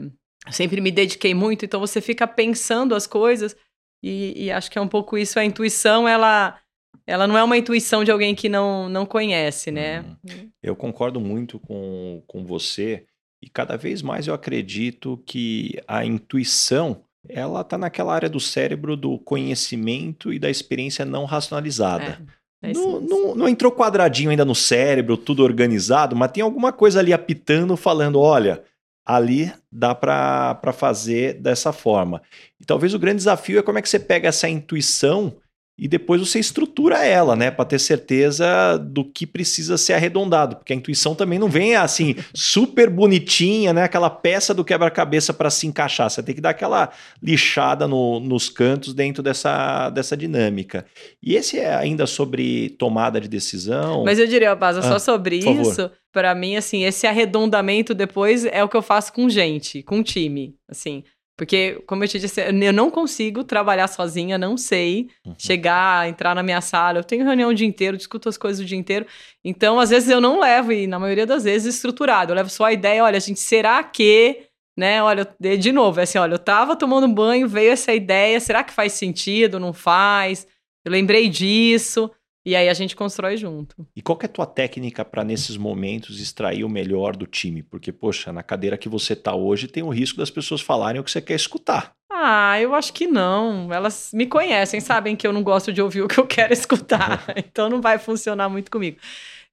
Speaker 1: sempre me dediquei muito, então você fica pensando as coisas e, e, acho que é um pouco isso. A intuição, ela, ela não é uma intuição de alguém que não, não conhece, né?
Speaker 2: Hum. Eu concordo muito com, com você e cada vez mais eu acredito que a intuição ela está naquela área do cérebro do conhecimento e da experiência não racionalizada. É. É não, não, não, entrou quadradinho ainda no cérebro, tudo organizado, mas tem alguma coisa ali apitando, falando: olha, ali dá para fazer dessa forma. E talvez o grande desafio é como é que você pega essa intuição e depois você estrutura ela, né, para ter certeza do que precisa ser arredondado, porque a intuição também não vem assim super bonitinha, né, aquela peça do quebra-cabeça para se encaixar. Você tem que dar aquela lixada no, nos cantos dentro dessa, dessa dinâmica. E esse é ainda sobre tomada de decisão.
Speaker 1: Mas eu diria, Baza, ah, só sobre isso. Para mim, assim, esse arredondamento depois é o que eu faço com gente, com time, assim. Porque, como eu te disse, eu não consigo trabalhar sozinha, não sei uhum. chegar, entrar na minha sala. Eu tenho reunião o dia inteiro, discuto as coisas o dia inteiro. Então, às vezes eu não levo, e na maioria das vezes, estruturado. Eu levo só a ideia, olha, gente, será que, né? Olha, de novo, é assim, olha, eu tava tomando banho, veio essa ideia, será que faz sentido? Não faz? Eu lembrei disso. E aí a gente constrói junto.
Speaker 2: E qual é a tua técnica para nesses momentos extrair o melhor do time? Porque, poxa, na cadeira que você tá hoje tem o risco das pessoas falarem o que você quer escutar.
Speaker 1: Ah, eu acho que não. Elas me conhecem, sabem que eu não gosto de ouvir o que eu quero escutar. [laughs] então não vai funcionar muito comigo.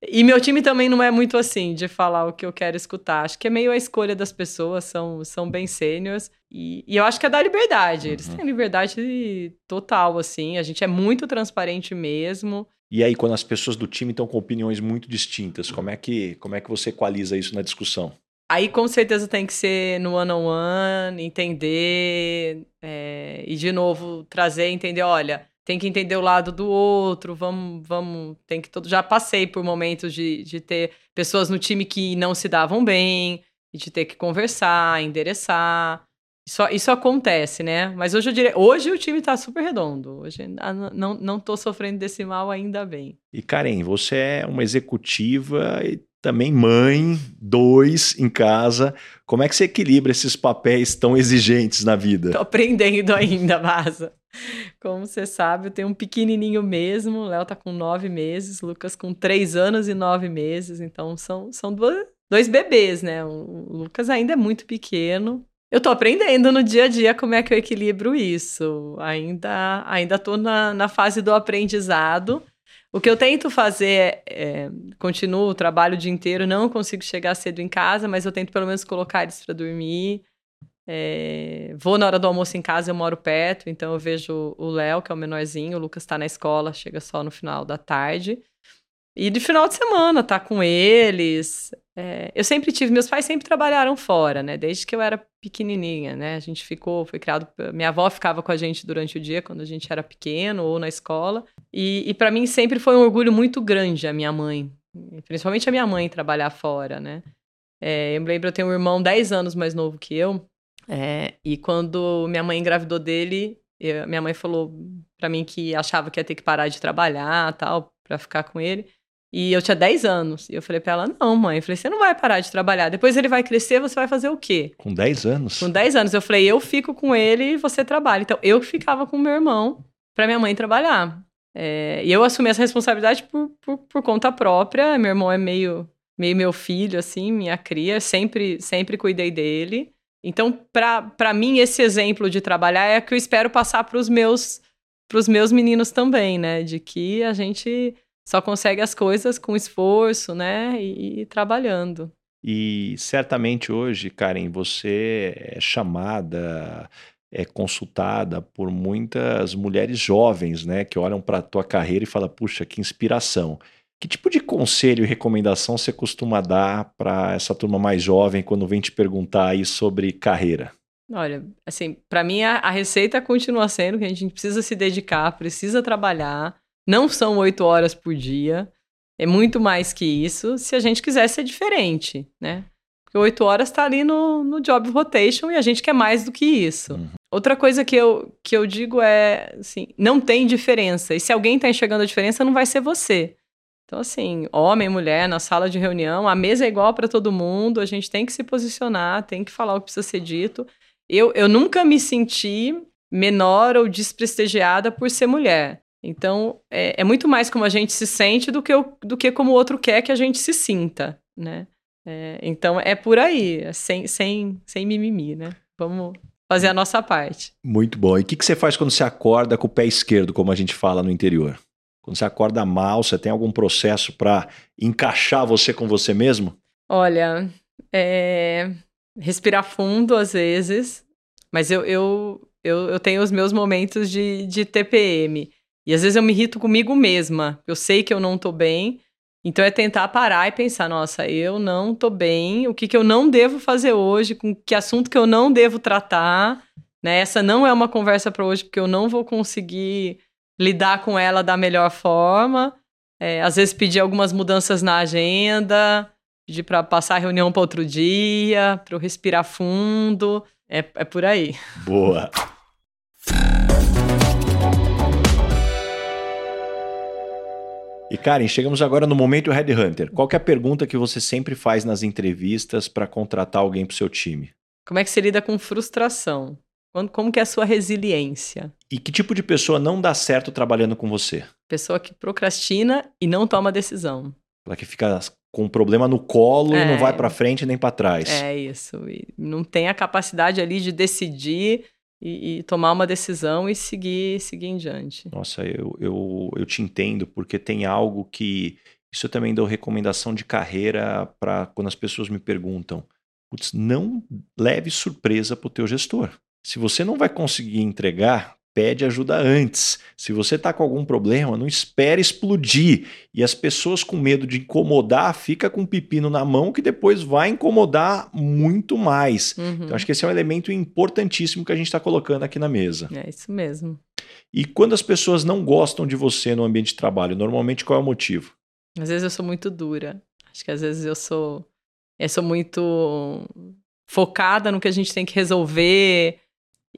Speaker 1: E meu time também não é muito assim, de falar o que eu quero escutar. Acho que é meio a escolha das pessoas, são, são bem sêniores. E, e eu acho que é da liberdade. Eles uhum. têm liberdade total, assim. A gente é muito transparente mesmo.
Speaker 2: E aí, quando as pessoas do time estão com opiniões muito distintas, como é que, como é que você equaliza isso na discussão?
Speaker 1: Aí, com certeza, tem que ser no one-on-one, -on -one, entender. É, e, de novo, trazer, entender, olha, tem que entender o lado do outro, vamos, vamos, tem que todo. Já passei por momentos de, de ter pessoas no time que não se davam bem, e de ter que conversar, endereçar. Isso, isso acontece, né? Mas hoje eu diria, hoje o time tá super redondo. Hoje não, não tô sofrendo desse mal ainda bem.
Speaker 2: E Karen, você é uma executiva e também mãe, dois em casa. Como é que você equilibra esses papéis tão exigentes na vida?
Speaker 1: Tô aprendendo ainda, Vaza. Como você sabe, eu tenho um pequenininho mesmo. O Léo tá com nove meses, Lucas com três anos e nove meses. Então são, são dois, dois bebês, né? O Lucas ainda é muito pequeno. Eu tô aprendendo no dia a dia como é que eu equilibro isso. Ainda, ainda tô na, na fase do aprendizado. O que eu tento fazer é, continuo, trabalho o dia inteiro, não consigo chegar cedo em casa, mas eu tento pelo menos colocar eles para dormir. É, vou na hora do almoço em casa, eu moro perto, então eu vejo o Léo, que é o menorzinho, o Lucas está na escola, chega só no final da tarde. E de final de semana, tá com eles. É, eu sempre tive, meus pais sempre trabalharam fora, né? Desde que eu era pequenininha, né? A gente ficou, foi criado, minha avó ficava com a gente durante o dia quando a gente era pequeno ou na escola. E, e para mim sempre foi um orgulho muito grande a minha mãe, principalmente a minha mãe trabalhar fora, né? É, eu me lembro, eu tenho um irmão 10 anos mais novo que eu. É, e quando minha mãe engravidou dele, eu, minha mãe falou para mim que achava que ia ter que parar de trabalhar tal, para ficar com ele. E eu tinha 10 anos. E eu falei pra ela: não, mãe. Eu falei: você não vai parar de trabalhar. Depois ele vai crescer, você vai fazer o quê?
Speaker 2: Com 10 anos?
Speaker 1: Com 10 anos. Eu falei: eu fico com ele e você trabalha. Então eu ficava com meu irmão para minha mãe trabalhar. É, e eu assumi essa responsabilidade por, por, por, conta própria. Meu irmão é meio, meio meu filho, assim, minha cria. Sempre, sempre cuidei dele. Então, para mim, esse exemplo de trabalhar é que eu espero passar para os meus, meus meninos também, né? De que a gente só consegue as coisas com esforço, né? E, e trabalhando.
Speaker 2: E certamente hoje, Karen, você é chamada, é consultada por muitas mulheres jovens, né? Que olham para a tua carreira e falam, puxa, que inspiração. Que tipo de conselho e recomendação você costuma dar para essa turma mais jovem quando vem te perguntar aí sobre carreira?
Speaker 1: Olha, assim, para mim a, a, receita continua sendo que a gente precisa se dedicar, precisa trabalhar, não são oito horas por dia. É muito mais que isso, se a gente quiser ser diferente, né? Porque oito horas está ali no, no job rotation e a gente quer mais do que isso. Uhum. Outra coisa que eu, que eu digo é, assim, não tem diferença. E se alguém está enxergando a diferença, não vai ser você. Então, assim, homem, mulher, na sala de reunião, a mesa é igual para todo mundo, a gente tem que se posicionar, tem que falar o que precisa ser dito. Eu, eu nunca me senti menor ou desprestigiada por ser mulher. Então, é, é, muito mais como a gente se sente do que, o, do que como o outro quer que a gente se sinta, né? É, então, é por aí, é sem, sem, sem mimimi, né? Vamos fazer a nossa parte.
Speaker 2: Muito bom. E o que, que você faz quando você acorda com o pé esquerdo, como a gente fala no interior? Quando você acorda mal, você tem algum processo para encaixar você com você mesmo?
Speaker 1: Olha, é... respirar fundo às vezes, mas eu, eu, eu, eu tenho os meus momentos de, de TPM. E às vezes eu me irrito comigo mesma. Eu sei que eu não tô bem. Então é tentar parar e pensar, nossa, eu não tô bem, o que, que eu não devo fazer hoje, com que assunto que eu não devo tratar, né? Essa não é uma conversa para hoje, porque eu não vou conseguir lidar com ela da melhor forma. É, às vezes pedir algumas mudanças na agenda, pedir para passar a reunião para outro dia, para eu respirar fundo. É, é por aí.
Speaker 2: Boa. E Karen, chegamos agora no momento Headhunter. Qual é a pergunta que você sempre faz nas entrevistas para contratar alguém para o seu time?
Speaker 1: Como é que você lida com frustração? Como que é a sua resiliência?
Speaker 2: E que tipo de pessoa não dá certo trabalhando com você?
Speaker 1: Pessoa que procrastina e não toma decisão.
Speaker 2: Ela que fica com um problema no colo é, e não vai para frente nem para trás.
Speaker 1: É isso. E não tem a capacidade ali de decidir e, e, tomar uma decisão e seguir, seguir em diante.
Speaker 2: Nossa, eu, eu, eu te entendo, porque tem algo que. Isso eu também dou recomendação de carreira para quando as pessoas me perguntam. Putz, não leve surpresa para o teu gestor. Se você não vai conseguir entregar, pede ajuda antes. Se você está com algum problema, não espere explodir. E as pessoas com medo de incomodar, fica com o pepino na mão que depois vai incomodar muito mais. Uhum. Então acho que esse é um elemento importantíssimo que a gente está colocando aqui na mesa.
Speaker 1: É isso mesmo.
Speaker 2: E quando as pessoas não gostam de você no ambiente de trabalho, normalmente qual é o motivo?
Speaker 1: Às vezes eu sou muito dura. Acho que às vezes eu sou eu sou muito focada no que a gente tem que resolver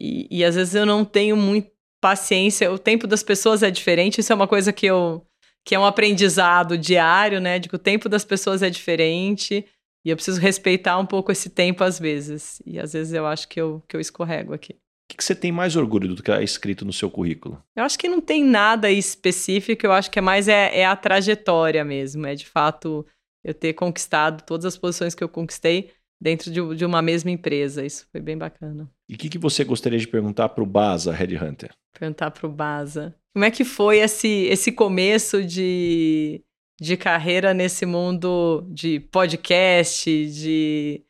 Speaker 1: e, e às vezes eu não tenho muito paciência. O tempo das pessoas é diferente. Isso é uma coisa que eu que é um aprendizado diário, né? De que o tempo das pessoas é diferente e eu preciso respeitar um pouco esse tempo às vezes. E às vezes eu acho que eu, que eu escorrego aqui.
Speaker 2: O que você tem mais orgulho do que é escrito no seu currículo?
Speaker 1: Eu acho que não tem nada específico, eu acho que é mais é, é a trajetória mesmo. É de fato eu ter conquistado todas as posições que eu conquistei dentro de, de uma mesma empresa. Isso foi bem bacana.
Speaker 2: E o que, que você gostaria de perguntar para o Baza Headhunter?
Speaker 1: Perguntar para o Baza. Como é que foi esse, esse começo de, de carreira nesse mundo de podcast, de,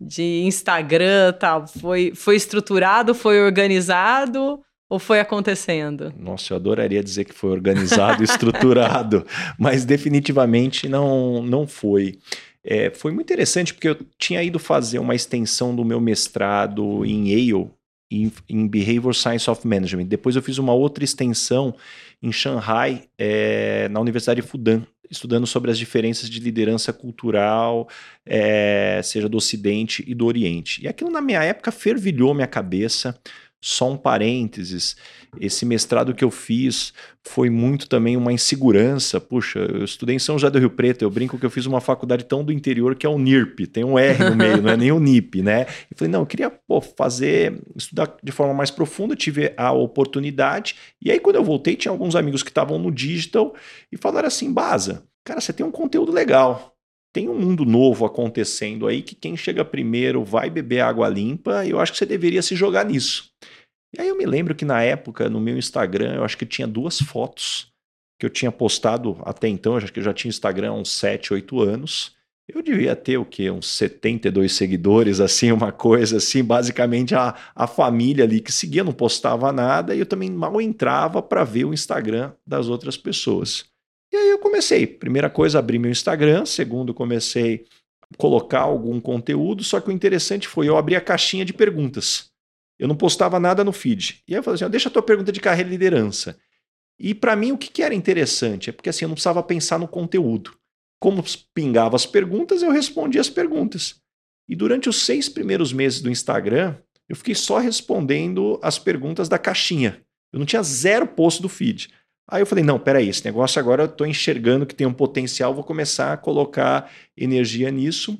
Speaker 1: de Instagram tal? Foi, foi estruturado, foi organizado ou foi acontecendo?
Speaker 2: Nossa, eu adoraria dizer que foi organizado, [laughs] estruturado, mas definitivamente não, não foi. É, foi muito interessante porque eu tinha ido fazer uma extensão do meu mestrado em Yale, em, em Behavior Science of Management. Depois eu fiz uma outra extensão em Shanghai, é, na Universidade Fudan. estudando sobre as diferenças de liderança cultural, é, seja do Ocidente e do Oriente. E aquilo na minha época fervilhou minha cabeça. Só um parênteses, esse mestrado que eu fiz foi muito também uma insegurança. Puxa, eu estudei em São José do Rio Preto, eu brinco que eu fiz uma faculdade tão do interior que é o NIRP, tem um R no meio, não é nem o NIP, né? E falei, não, eu queria pô, fazer, estudar de forma mais profunda, tive a oportunidade. E aí, quando eu voltei, tinha alguns amigos que estavam no digital e falaram assim: Baza, cara, você tem um conteúdo legal tem um mundo novo acontecendo aí que quem chega primeiro vai beber água limpa e eu acho que você deveria se jogar nisso. E aí eu me lembro que na época, no meu Instagram, eu acho que tinha duas fotos que eu tinha postado até então, eu acho que eu já tinha Instagram há uns 7, 8 anos. Eu devia ter o quê? Uns 72 seguidores, assim, [laughs] uma coisa assim, basicamente a, a família ali que seguia, não postava nada, e eu também mal entrava para ver o Instagram das outras pessoas. E aí eu comecei. Primeira coisa, abri meu Instagram. Segundo, comecei a colocar algum conteúdo. Só que o interessante foi eu abrir a caixinha de perguntas. Eu não postava nada no feed. E aí eu falei assim: deixa a tua pergunta de carreira e liderança. E para mim, o que, que era interessante? É porque assim, eu não precisava pensar no conteúdo. Como pingava as perguntas, eu respondia as perguntas. E durante os seis primeiros meses do Instagram, eu fiquei só respondendo as perguntas da caixinha. Eu não tinha zero post do feed. Aí eu falei, não, peraí, esse negócio agora eu estou enxergando que tem um potencial, vou começar a colocar energia nisso.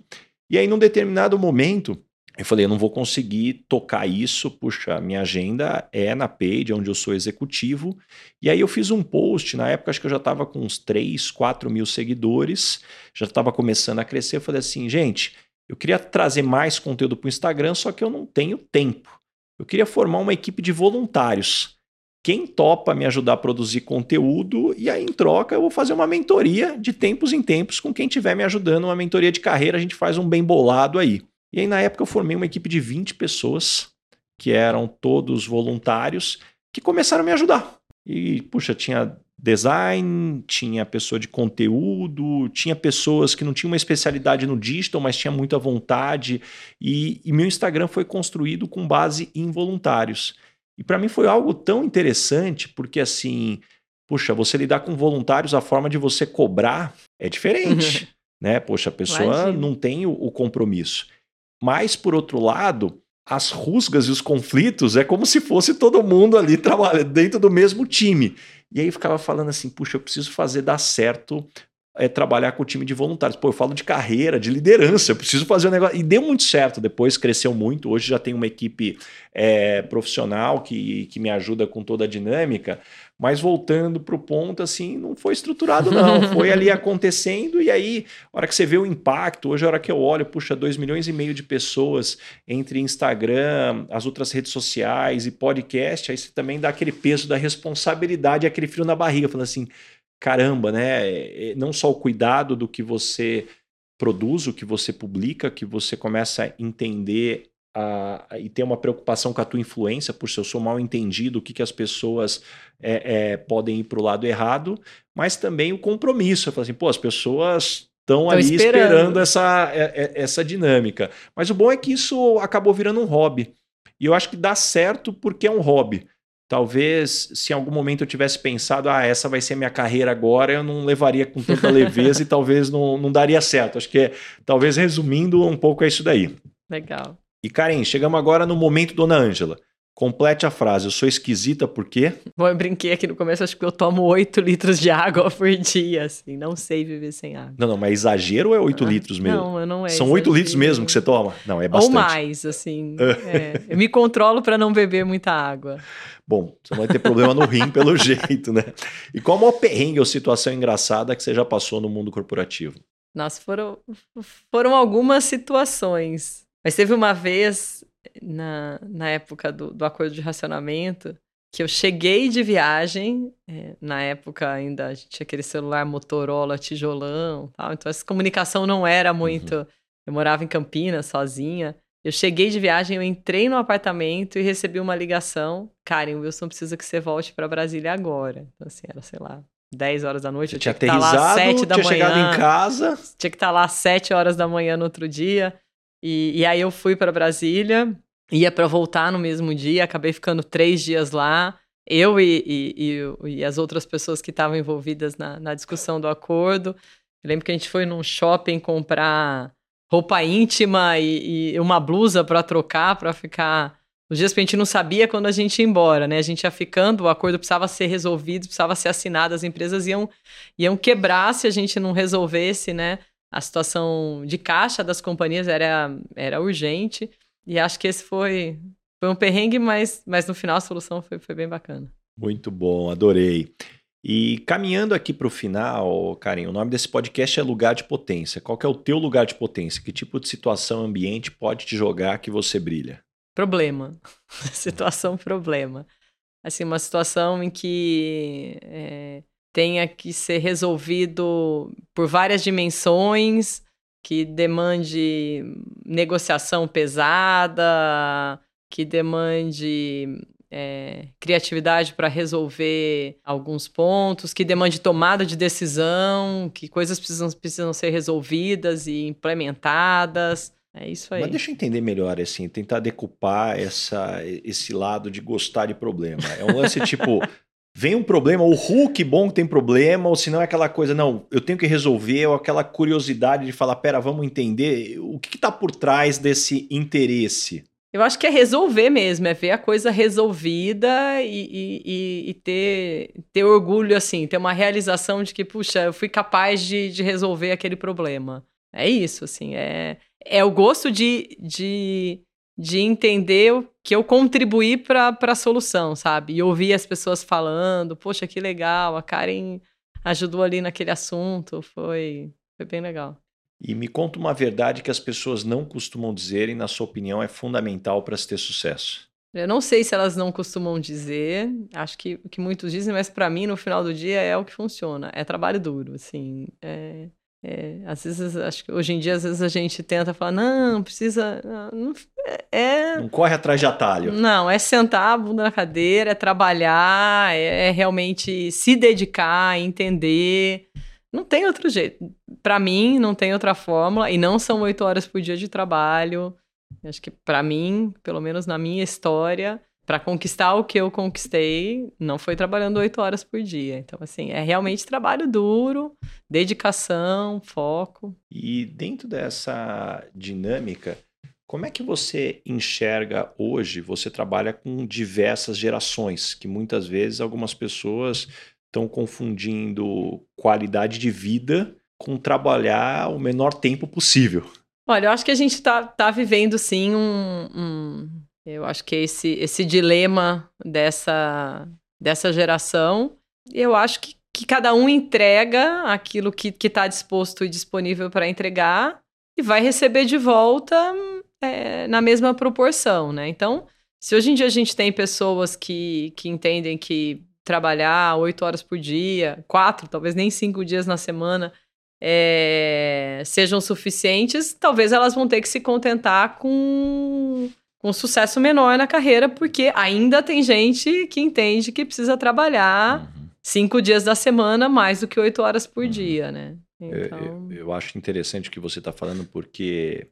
Speaker 2: E aí, num determinado momento, eu falei, eu não vou conseguir tocar isso, puxa, minha agenda é na Page, onde eu sou executivo. E aí eu fiz um post, na época acho que eu já estava com uns 3, 4 mil seguidores, já estava começando a crescer. Eu falei assim, gente, eu queria trazer mais conteúdo para o Instagram, só que eu não tenho tempo. Eu queria formar uma equipe de voluntários quem topa me ajudar a produzir conteúdo e aí em troca eu vou fazer uma mentoria de tempos em tempos com quem estiver me ajudando, uma mentoria de carreira, a gente faz um bem bolado aí. E aí na época eu formei uma equipe de 20 pessoas, que eram todos voluntários, que começaram a me ajudar. E puxa, tinha design, tinha pessoa de conteúdo, tinha pessoas que não tinham uma especialidade no digital, mas tinha muita vontade. E, e meu Instagram foi construído com base em voluntários. E para mim foi algo tão interessante, porque assim, puxa, você lidar com voluntários, a forma de você cobrar é diferente, [laughs] né? Poxa, a pessoa Imagina. não tem o, o compromisso. Mas, por outro lado, as rusgas e os conflitos é como se fosse todo mundo ali trabalhando dentro do mesmo time. E aí ficava falando assim, puxa, eu preciso fazer dar certo é trabalhar com o time de voluntários. Pô, eu falo de carreira, de liderança, eu preciso fazer um negócio. E deu muito certo, depois cresceu muito. Hoje já tem uma equipe é, profissional que, que me ajuda com toda a dinâmica. Mas voltando para o ponto, assim, não foi estruturado, não. [laughs] Foi ali acontecendo, e aí, a hora que você vê o impacto, hoje a hora que eu olho, puxa, 2 milhões e meio de pessoas entre Instagram, as outras redes sociais e podcast, aí você também dá aquele peso da responsabilidade, aquele frio na barriga, falando assim caramba, né? É, é, não só o cuidado do que você produz, o que você publica, que você começa a entender a, a, e ter uma preocupação com a tua influência, por se eu sou mal entendido, o que, que as pessoas é, é, podem ir para o lado errado, mas também o compromisso. Eu falo assim, pô, as pessoas estão ali esperando. esperando, essa, é, essa dinâmica. Mas o bom é que isso acabou virando um hobby. E eu acho que dá certo porque é um hobby. Talvez, se em algum momento eu tivesse pensado, ah, essa vai ser minha carreira agora, eu não levaria com tanta [laughs] leveza e talvez não, não daria certo. Acho que, é, talvez resumindo um pouco, é isso daí.
Speaker 1: Legal.
Speaker 2: E Karen, chegamos agora no momento Dona Ângela. Complete a frase. Eu sou esquisita por quê?
Speaker 1: Bom, eu brinquei aqui no começo, acho que eu tomo 8 litros de água [laughs] por dia, assim. Não sei viver sem água.
Speaker 2: Não, não, mas exagero ou é 8 ah, litros mesmo?
Speaker 1: Não, eu não é.
Speaker 2: São exagero. 8 litros mesmo que você toma? Não, é bastante.
Speaker 1: Ou mais, assim. [laughs] é. Eu me controlo para não beber muita água.
Speaker 2: Bom, você vai ter problema no rim pelo [laughs] jeito, né? E qual a maior perrengue ou situação engraçada que você já passou no mundo corporativo?
Speaker 1: Nossa, foram, foram algumas situações. Mas teve uma vez na, na época do, do acordo de racionamento, que eu cheguei de viagem, é, na época ainda a gente tinha aquele celular Motorola tijolão, tal, então essa comunicação não era muito. Uhum. Eu morava em Campinas sozinha. Eu cheguei de viagem, eu entrei no apartamento e recebi uma ligação. Karen, o Wilson precisa que você volte para Brasília agora. Então, assim, era, sei lá, 10 horas da noite.
Speaker 2: Eu tinha, tinha que estar lá às 7 da tinha manhã. chegado em casa.
Speaker 1: Tinha que estar lá às 7 horas da manhã no outro dia. E, e aí eu fui para Brasília, ia para voltar no mesmo dia, acabei ficando três dias lá. eu e, e, e, e as outras pessoas que estavam envolvidas na, na discussão do acordo. Eu lembro que a gente foi num shopping comprar roupa íntima e, e uma blusa para trocar, para ficar. Os dias que a gente não sabia quando a gente ia embora, né? A gente ia ficando, o acordo precisava ser resolvido, precisava ser assinado, as empresas iam, iam quebrar se a gente não resolvesse, né? A situação de caixa das companhias era, era urgente. E acho que esse foi, foi um perrengue, mas, mas no final a solução foi, foi bem bacana.
Speaker 2: Muito bom, adorei. E caminhando aqui para o final, Karim, o nome desse podcast é Lugar de Potência. Qual é o teu lugar de potência? Que tipo de situação ambiente pode te jogar que você brilha?
Speaker 1: Problema. [laughs] situação problema. Assim, uma situação em que é, tenha que ser resolvido por várias dimensões, que demande negociação pesada, que demande é, criatividade para resolver alguns pontos, que demande tomada de decisão, que coisas precisam, precisam ser resolvidas e implementadas. É isso aí.
Speaker 2: Mas deixa eu entender melhor, assim, tentar decupar essa, esse lado de gostar de problema. É um lance tipo. [laughs] Vem um problema, o Hulk bom tem problema, ou se não é aquela coisa, não, eu tenho que resolver, ou aquela curiosidade de falar, pera, vamos entender o que está por trás desse interesse.
Speaker 1: Eu acho que é resolver mesmo, é ver a coisa resolvida e, e, e, ter, ter orgulho, assim, ter uma realização de que, puxa, eu fui capaz de, de resolver aquele problema. É isso, assim, é, é o gosto de, de, de entender que eu contribuí para a solução, sabe? E ouvir as pessoas falando, poxa, que legal, a Karen ajudou ali naquele assunto, foi, foi bem legal.
Speaker 2: E me conta uma verdade que as pessoas não costumam dizer e, na sua opinião, é fundamental para se ter sucesso.
Speaker 1: Eu não sei se elas não costumam dizer, acho que o que muitos dizem, mas para mim, no final do dia, é o que funciona. É trabalho duro, assim. É, é, às vezes, acho que hoje em dia, às vezes a gente tenta falar, não, precisa. Não,
Speaker 2: é, não corre atrás de atalho.
Speaker 1: Não, é sentar a bunda na cadeira, é trabalhar, é, é realmente se dedicar, entender. Não tem outro jeito. Para mim, não tem outra fórmula. E não são oito horas por dia de trabalho. Acho que para mim, pelo menos na minha história, para conquistar o que eu conquistei, não foi trabalhando oito horas por dia. Então, assim, é realmente trabalho duro, dedicação, foco.
Speaker 2: E dentro dessa dinâmica, como é que você enxerga hoje? Você trabalha com diversas gerações, que muitas vezes algumas pessoas estão confundindo qualidade de vida com trabalhar o menor tempo possível.
Speaker 1: Olha, eu acho que a gente está tá vivendo sim um, um, Eu acho que esse, esse dilema dessa, dessa geração. Eu acho que, que cada um entrega aquilo que está disposto e disponível para entregar e vai receber de volta é, na mesma proporção, né? Então, se hoje em dia a gente tem pessoas que, que entendem que trabalhar oito horas por dia, quatro, talvez nem cinco dias na semana, é, sejam suficientes, talvez elas vão ter que se contentar com, com sucesso menor na carreira, porque ainda tem gente que entende que precisa trabalhar uhum. cinco dias da semana mais do que oito horas por uhum. dia, né?
Speaker 2: Então... Eu, eu, acho interessante o que você está falando, porque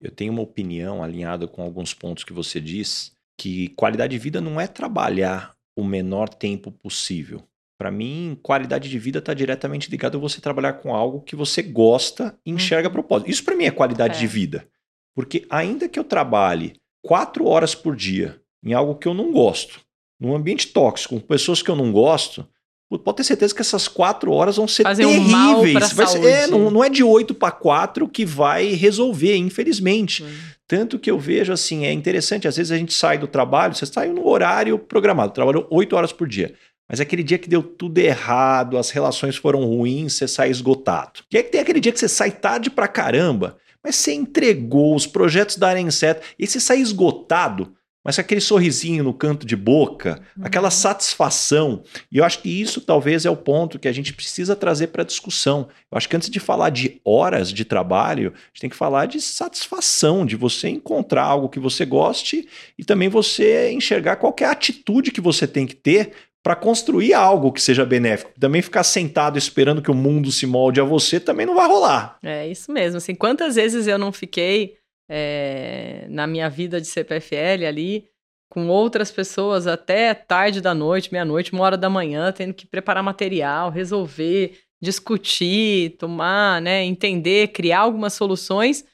Speaker 2: eu tenho uma opinião alinhada com alguns pontos que você diz, que qualidade de vida não é trabalhar o menor tempo possível. Para mim, qualidade de vida está diretamente ligado a você trabalhar com algo que você gosta e enxerga uhum. propósito. Isso para mim é qualidade é. de vida. Porque ainda que eu trabalhe quatro horas por dia em algo que eu não gosto, num ambiente tóxico, com pessoas que eu não gosto, pode ter certeza que essas quatro horas vão ser Fazer terríveis. Um ser, é, não, não, é de oito para quatro que vai resolver, infelizmente. Hum. Tanto que eu vejo assim, é interessante, às vezes a gente sai do trabalho, você sai no horário programado, trabalhou oito horas por dia. Mas aquele dia que deu tudo errado, as relações foram ruins, você sai esgotado. E aí tem aquele dia que você sai tarde pra caramba, mas você entregou, os projetos darem certo, e você sai esgotado, mas aquele sorrisinho no canto de boca, uhum. aquela satisfação. E eu acho que isso talvez é o ponto que a gente precisa trazer para a discussão. Eu acho que antes de falar de horas de trabalho, a gente tem que falar de satisfação, de você encontrar algo que você goste e também você enxergar qual é a atitude que você tem que ter para construir algo que seja benéfico. Também ficar sentado esperando que o mundo se molde a você também não vai rolar.
Speaker 1: É isso mesmo. Assim, quantas vezes eu não fiquei é, na minha vida de CPFL ali, com outras pessoas até tarde da noite, meia-noite, uma hora da manhã, tendo que preparar material, resolver, discutir, tomar, né, entender, criar algumas soluções.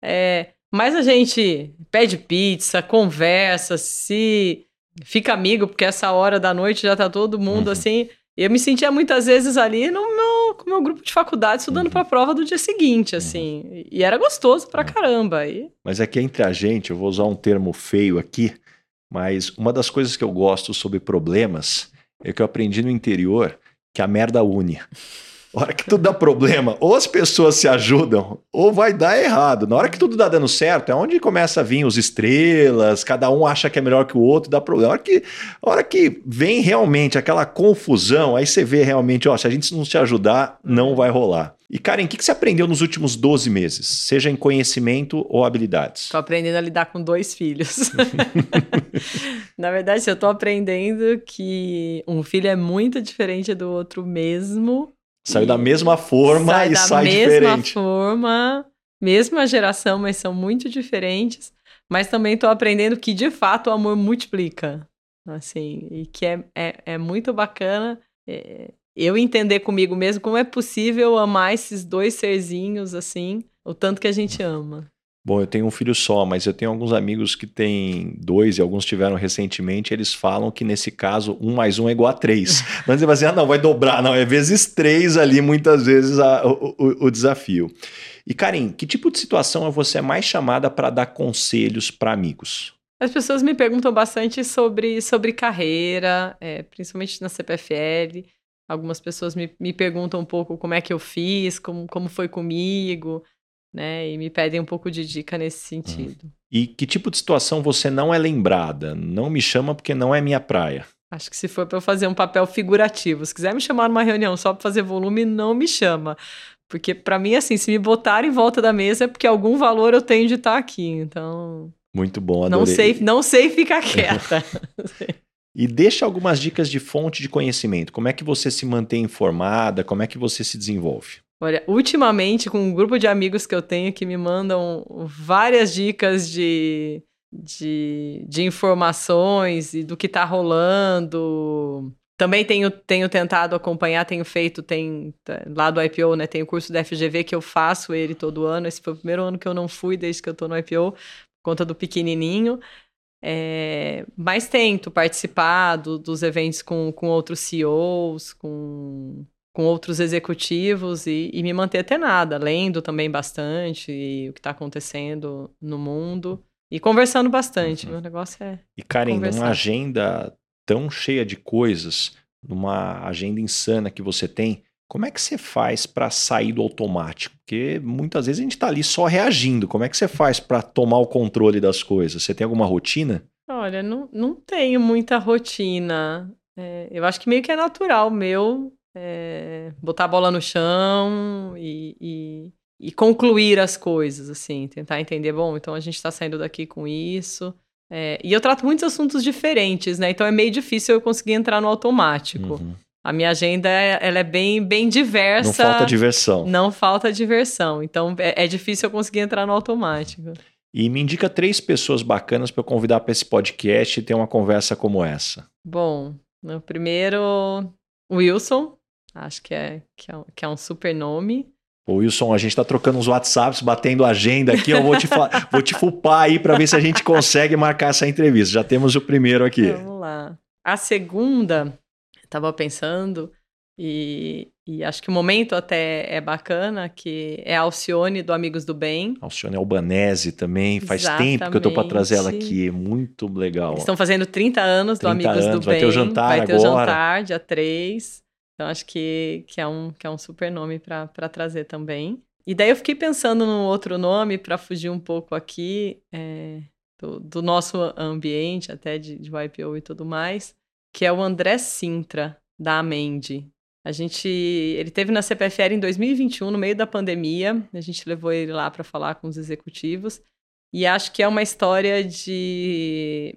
Speaker 1: É, mas a gente pede pizza, conversa, se fica amigo, porque essa hora da noite já tá todo mundo uhum. assim. Eu me sentia muitas vezes ali no meu, com o meu grupo de faculdade estudando uhum. para a prova do dia seguinte, assim. Uhum. E era gostoso pra uhum. caramba. E...
Speaker 2: Mas aqui entre a gente, eu vou usar um termo feio aqui, mas uma das coisas que eu gosto sobre problemas é que eu aprendi no interior que a merda une. A [laughs] hora que tudo dá problema, ou as pessoas se ajudam, ou vai dar errado. Na hora que tudo dá dando certo, é onde começa a vir os estrelas, cada um acha que é melhor que o outro, dá problema. A hora que, a hora que vem realmente aquela confusão, aí você vê realmente, ó, se a gente não se ajudar, não vai rolar. E Karen, o que, você aprendeu nos últimos 12 meses, seja em conhecimento ou habilidades?
Speaker 1: Estou aprendendo a lidar com dois filhos. [laughs] Na verdade, eu estou aprendendo que um filho é muito diferente do outro mesmo.
Speaker 2: Saiu da mesma forma sai e sai diferente.
Speaker 1: Da mesma forma, mesma geração, mas são muito diferentes. Mas também estou aprendendo que, de fato, o amor multiplica. Assim, e que é, é, é muito bacana. É, eu entender comigo mesmo como é possível amar esses dois serzinhos assim, o tanto que a gente ama.
Speaker 2: Bom, eu tenho um filho só, mas eu tenho alguns amigos que têm dois e alguns tiveram recentemente. Eles falam que nesse caso, um mais um é igual a três. [laughs] Vai dizer, ah, não, vai dobrar. Não, é vezes três ali, muitas vezes, a, o, o, o, desafio. E, Karim, que tipo de situação é você mais chamada para dar conselhos para amigos?
Speaker 1: As pessoas me perguntam bastante sobre, sobre carreira, é, principalmente na CPFL. Algumas pessoas me, me perguntam um pouco como é que eu fiz, como, como foi comigo, né? E me pedem um pouco de dica nesse uhum. sentido. Hum.
Speaker 2: E que tipo de situação você não é lembrada? Não me chama porque não é minha praia.
Speaker 1: Acho que se for para eu fazer um papel figurativo, se quiser me chamar numa reunião só para fazer volume, não me chama. Porque para mim, assim, se me botar em volta da mesa é porque algum valor eu tenho de estar aqui. Então.
Speaker 2: Muito bom,
Speaker 1: adorei. Não sei, não sei ficar quieta. [laughs]
Speaker 2: E deixa algumas dicas de fonte de conhecimento. Como é que você se mantém informada? Como é que você se desenvolve?
Speaker 1: Olha, ultimamente, com um grupo de amigos que eu tenho que me mandam várias dicas de, de, de informações e do que está rolando. Também tenho, tenho tentado acompanhar, tenho feito, tem lá do IPO, né? Tem o curso da FGV que eu faço ele todo ano. Esse foi o primeiro ano que eu não fui desde que eu estou no IPO, por conta do pequenininho. É, mas tento participar do, dos eventos com, com outros CEOs, com, com outros executivos e, e me manter nada lendo também bastante o que está acontecendo no mundo e conversando bastante. Uhum. Meu negócio é.
Speaker 2: E, Karen, conversar. numa agenda tão cheia de coisas, numa agenda insana que você tem, como é que você faz para sair do automático? Porque muitas vezes a gente está ali só reagindo. Como é que você faz para tomar o controle das coisas? Você tem alguma rotina?
Speaker 1: Olha, não, não tenho muita rotina. É, eu acho que meio que é natural meu é, botar a bola no chão e, e, e, concluir as coisas, assim, tentar entender, bom, então a gente está saindo daqui com isso. É, e eu trato muitos assuntos diferentes, né? Então é meio difícil eu conseguir entrar no automático. Uhum. A minha agenda ela é bem, bem diversa. Não
Speaker 2: falta diversão.
Speaker 1: Não falta diversão. Então é, é difícil eu conseguir entrar no automático.
Speaker 2: E me indica três pessoas bacanas para eu convidar para esse podcast e ter uma conversa como essa.
Speaker 1: Bom, o primeiro, Wilson. Acho que é, que é, que é um super nome.
Speaker 2: Ô Wilson, a gente está trocando uns WhatsApps, batendo agenda aqui. Eu vou te, [laughs] vou te fupar aí para ver se a gente consegue marcar essa entrevista. Já temos o primeiro aqui.
Speaker 1: Vamos lá. A segunda estava pensando, e, e, acho que o momento até é bacana, que é a Alcione do Amigos do Bem.
Speaker 2: Alcione Albanese também, faz Exatamente. tempo que eu tô para trazer ela aqui, é muito legal.
Speaker 1: Eles estão fazendo 30 anos 30 do Amigos anos, do
Speaker 2: vai
Speaker 1: Bem.
Speaker 2: Vai ter o jantar
Speaker 1: Vai
Speaker 2: ter
Speaker 1: agora. o jantar, dia 3. Então acho que, que, é, um, que é um super nome para trazer também. E daí eu fiquei pensando num outro nome para fugir um pouco aqui é, do, do, nosso ambiente, até de, de YPO e tudo mais, que é o André Sintra, da Amendi. A gente, ele teve na CPFL em 2021, no meio da pandemia. A gente levou ele lá para falar com os executivos. E acho que é uma história de,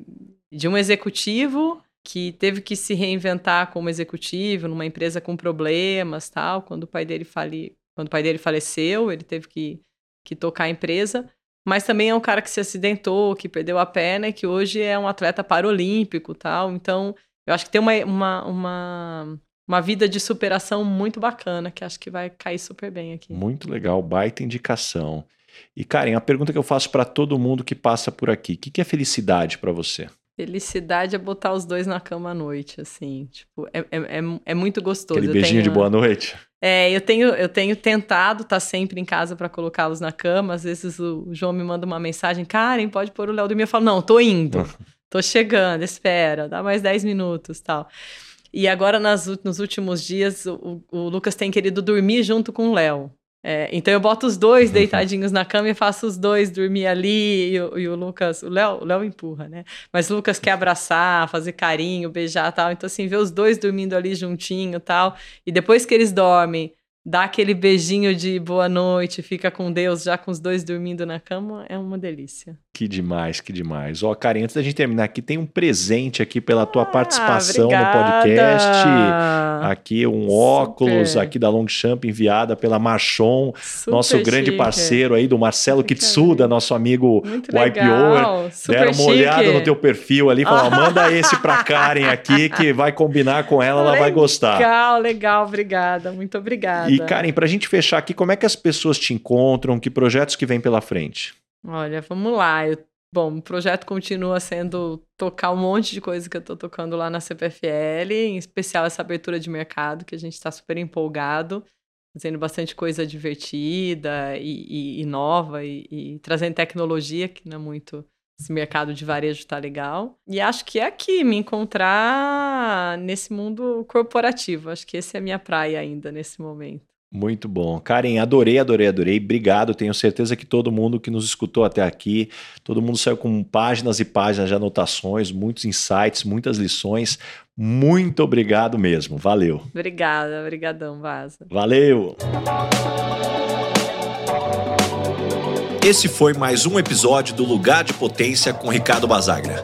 Speaker 1: de um executivo que teve que se reinventar como executivo numa empresa com problemas, tal. Quando o pai dele fali, quando o pai dele faleceu, ele teve que, que tocar a empresa. mas também é um cara que se acidentou, que perdeu a perna e que hoje é um atleta paralímpico tal. Então, eu acho que tem uma, uma, uma, uma vida de superação muito bacana, que acho que vai cair super bem aqui.
Speaker 2: Muito legal, baita indicação. E Karen, a pergunta que eu faço para todo mundo que passa por aqui: o que, que é felicidade para você?
Speaker 1: Felicidade é botar os dois na cama à noite, assim. Tipo, é, é, é, é muito gostoso.
Speaker 2: Aquele beijinho tenho, de boa noite.
Speaker 1: É, eu tenho, eu tenho tentado estar tá sempre em casa para colocá-los na cama. Às vezes o João me manda uma mensagem, Karen, pode pôr o Léo dormir. Eu falo, não, tô indo. [laughs] tô chegando, espera, dá mais 10 minutos tal. E agora, nas, nos últimos dias, o, o Lucas tem querido dormir junto com o Léo. É, então eu boto os dois uhum. deitadinhos na cama e faço os dois dormir ali e, e o Lucas, o Léo, o Léo empurra, né? Mas o Lucas quer abraçar, fazer carinho, beijar tal. Então assim, ver os dois dormindo ali juntinho tal. E depois que eles dormem, dá aquele beijinho de boa noite, fica com Deus já com os dois dormindo na cama, é uma delícia.
Speaker 2: Que demais, que demais. Ó, Karen, antes da gente terminar aqui, tem um presente aqui pela tua ah, participação obrigada. no podcast. Aqui um Super. óculos aqui da Longchamp enviada pela Marchon, Super nosso chique. grande parceiro aí do Marcelo Kitsuda, nosso amigo YPO. Deram uma chique. olhada no teu perfil ali, falaram, [laughs] manda esse pra Karen aqui que vai combinar com ela,
Speaker 1: legal,
Speaker 2: ela vai gostar.
Speaker 1: Legal, legal, obrigada. Muito obrigada.
Speaker 2: E Karen, pra gente fechar aqui, como é que as pessoas te encontram? Que projetos que vem pela frente?
Speaker 1: Olha, vamos lá. Eu, bom, o projeto continua sendo tocar um monte de coisa que eu estou tocando lá na CPFL, em especial essa abertura de mercado, que a gente está super empolgado, fazendo bastante coisa divertida e, e, e nova, e, e, trazendo tecnologia, que não é muito. Esse mercado de varejo está legal. E acho que é aqui, me encontrar nesse mundo corporativo. Acho que esse é a minha praia ainda nesse momento.
Speaker 2: Muito bom. Karen, adorei, adorei, adorei. Obrigado. Tenho certeza que todo mundo que nos escutou até aqui, todo mundo saiu com páginas e páginas de anotações, muitos insights, muitas lições. Muito obrigado mesmo. Valeu.
Speaker 1: Obrigada, obrigadão, Vaza.
Speaker 2: Valeu. Esse foi mais um episódio do Lugar de Potência com Ricardo Basagra.